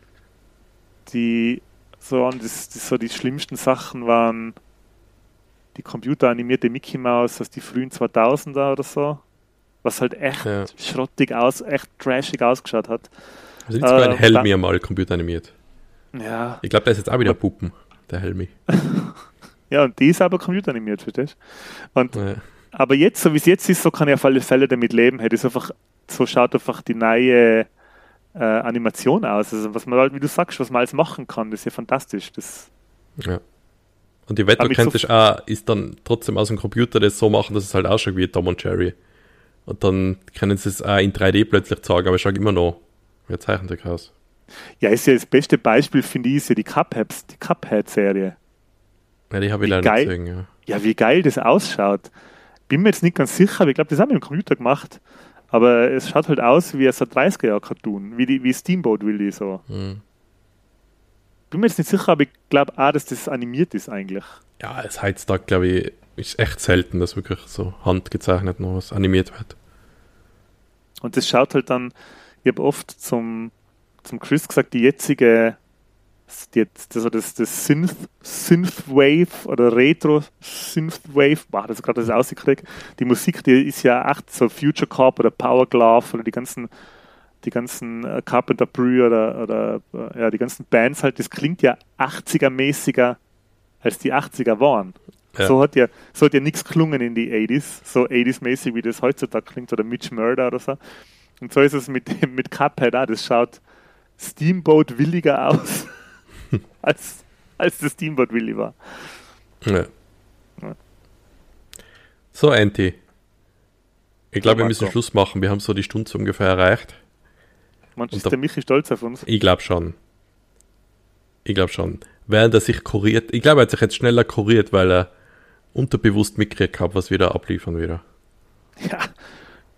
S2: die, so, das, das, so die schlimmsten Sachen waren, die computeranimierte Mickey Mouse aus die frühen 2000er oder so, was halt echt
S1: Ja.
S2: schrottig aus, echt trashig ausgeschaut hat.
S1: Also nicht sogar ein
S2: Äh,
S1: Helmi einmal computeranimiert.
S2: Ja,
S1: Ich glaube, der ist jetzt auch wieder Puppen, der Helmi.
S2: ja und die ist aber computeranimiert, verstehst du? Und
S1: Ja.
S2: aber jetzt, so wie es jetzt ist, so kann ich auf alle Fälle damit leben. Hey, das ist einfach, so schaut einfach die neue äh, Animation aus. Also was man halt, wie du sagst, was man alles machen kann, das ist ja fantastisch. Das,
S1: Ja. Und die Wette
S2: mit
S1: könntest auch, ist dann trotzdem aus dem Computer das so machen, dass es halt ausschaut wie Tom und Jerry. Und dann können sie es auch in 3D plötzlich zeigen, aber es schaut immer noch wie ein Zeichentrick aus.
S2: Ja, ist ja das beste Beispiel, finde ich, ist ja die Cupheads, die Cuphead-Serie.
S1: Ja, die habe ich
S2: Wie
S1: leider
S2: geil.
S1: nicht gesehen. Ja.
S2: Ja, wie geil das ausschaut. Bin mir jetzt nicht ganz sicher, aber ich glaube, das haben wir im Computer gemacht. Aber es schaut halt aus wie ein 30er-Jahr-Cartoon, wie, die, wie Steamboat Willie so.
S1: Hm.
S2: Bin mir jetzt nicht sicher, aber ich glaube auch, dass das animiert ist eigentlich.
S1: ja, es heutzutage, glaube ich, ist echt selten, dass wirklich so handgezeichnet noch was animiert wird.
S2: Und das schaut halt dann, ich habe oft zum, zum Chris gesagt, die jetzige, die, das, das, das Synth, Synthwave oder Retro Synthwave, boah, das gerade das ausgekriegt. Die Musik, die ist ja echt so Future Corp oder Power Glove oder die ganzen, die ganzen äh, Carpenter Brü oder, oder äh, ja, die ganzen Bands halt, das klingt ja 80er-mäßiger als die 80er waren.
S1: Ja.
S2: So hat ja, so hat ja nichts gelungen in die 80s, so 80s-mäßig, wie das heutzutage klingt, oder Mitch Murder oder so. Und so ist es mit, dem- mit Cuphead auch, das schaut Steamboat williger aus, als, als das Steamboat willig war.
S1: Ja.
S2: Ja.
S1: So, Anti. Ich glaube, wir müssen Schluss machen. Wir haben so die Stunde ungefähr erreicht.
S2: Manchmal ist der Michi stolz auf uns.
S1: Ich glaube schon. Ich glaube schon. Während er sich kuriert, ich glaube, er hat sich jetzt schneller kuriert, weil er unterbewusst mitgekriegt hat, was wir da abliefern wieder.
S2: Ja,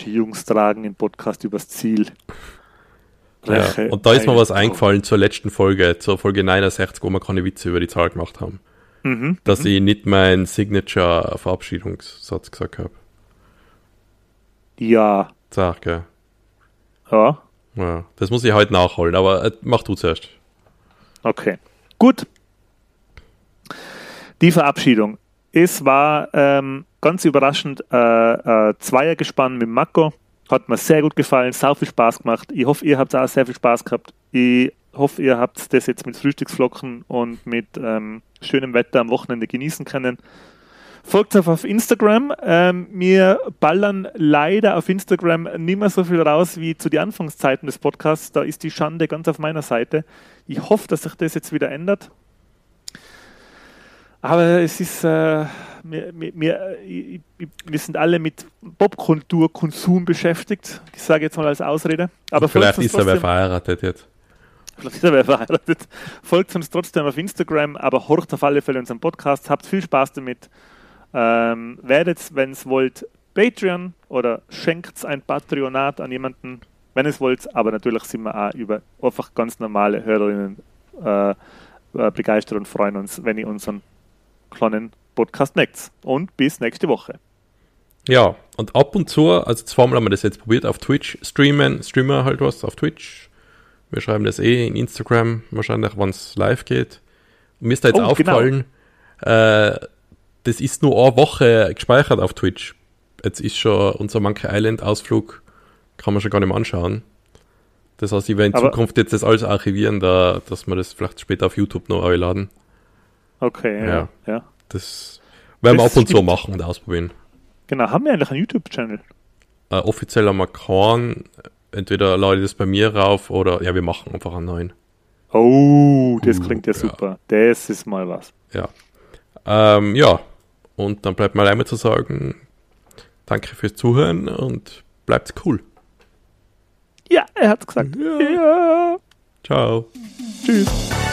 S2: die Jungs tragen den Podcast übers Ziel.
S1: Ja. Und da ist mir was eingefallen zur letzten Folge, zur Folge 69, wo wir keine Witze über die Zahl gemacht haben.
S2: Mhm.
S1: Dass ich nicht meinen Signature-Verabschiedungssatz gesagt habe.
S2: Ja,
S1: Sag, gell?
S2: ja,
S1: Ja, das muss ich heute nachholen, aber äh, mach du zuerst.
S2: okay. Gut. Die Verabschiedung. Es war ähm, ganz überraschend äh, äh, Zweiergespann mit Mako. Hat mir sehr gut gefallen, sau viel Spaß gemacht. Ich hoffe, ihr habt auch sehr viel Spaß gehabt. Ich hoffe, ihr habt das jetzt mit Frühstücksflocken und mit ähm, schönem Wetter am Wochenende genießen können. Folgt uns auf Instagram. Ähm, wir ballern leider auf Instagram nicht mehr so viel raus wie zu den Anfangszeiten des Podcasts. Da ist die Schande ganz auf meiner Seite. Ich hoffe, dass sich das jetzt wieder ändert. Aber es ist, äh, wir, wir, wir, wir sind alle mit Popkultur-Konsum beschäftigt. Ich sage jetzt mal als Ausrede. Aber
S1: Vielleicht ist er wer verheiratet jetzt.
S2: Vielleicht ist er wer verheiratet. Folgt uns trotzdem auf Instagram, aber horcht auf alle Fälle unseren Podcast. Habt viel Spaß damit. Ähm, werdet, wenn es wollt, Patreon oder schenkt ein Patreonat an jemanden, wenn es wollt. Aber natürlich sind wir auch über einfach ganz normale Hörerinnen äh, äh, begeistert und freuen uns, wenn ihr unseren kleinen Podcast neckt. Und bis nächste Woche.
S1: Ja, und ab und zu, also zweimal haben wir das jetzt probiert, auf Twitch streamen, streamen halt was auf Twitch. Wir schreiben das eh in Instagram, wahrscheinlich, wenn es live geht. Und mir ist da jetzt
S2: Oh,
S1: aufgefallen, äh, das ist nur eine Woche gespeichert auf Twitch. Jetzt ist schon unser Monkey Island Ausflug, kann man schon gar nicht mehr anschauen. Das heißt, ich werde in
S2: Aber-
S1: Zukunft jetzt das alles archivieren, da, dass wir das vielleicht später auf YouTube noch einladen.
S2: Okay, ja.
S1: Ja.
S2: ja.
S1: Das werden wir ab und zu
S2: stimmt.
S1: machen und ausprobieren.
S2: Genau, haben wir eigentlich einen YouTube-Channel?
S1: äh, offiziell haben wir keinen. Entweder lade ich das bei mir rauf oder ja, wir machen einfach einen neuen.
S2: Oh, das
S1: Uh,
S2: klingt ja
S1: ja.
S2: super. Das ist mal was.
S1: Ja. Ähm, ja. Und dann bleibt mir einmal zu sagen, danke fürs Zuhören und bleibt cool.
S2: Ja, er hat's gesagt.
S1: Ja.
S2: ja.
S1: Ciao.
S2: Tschüss.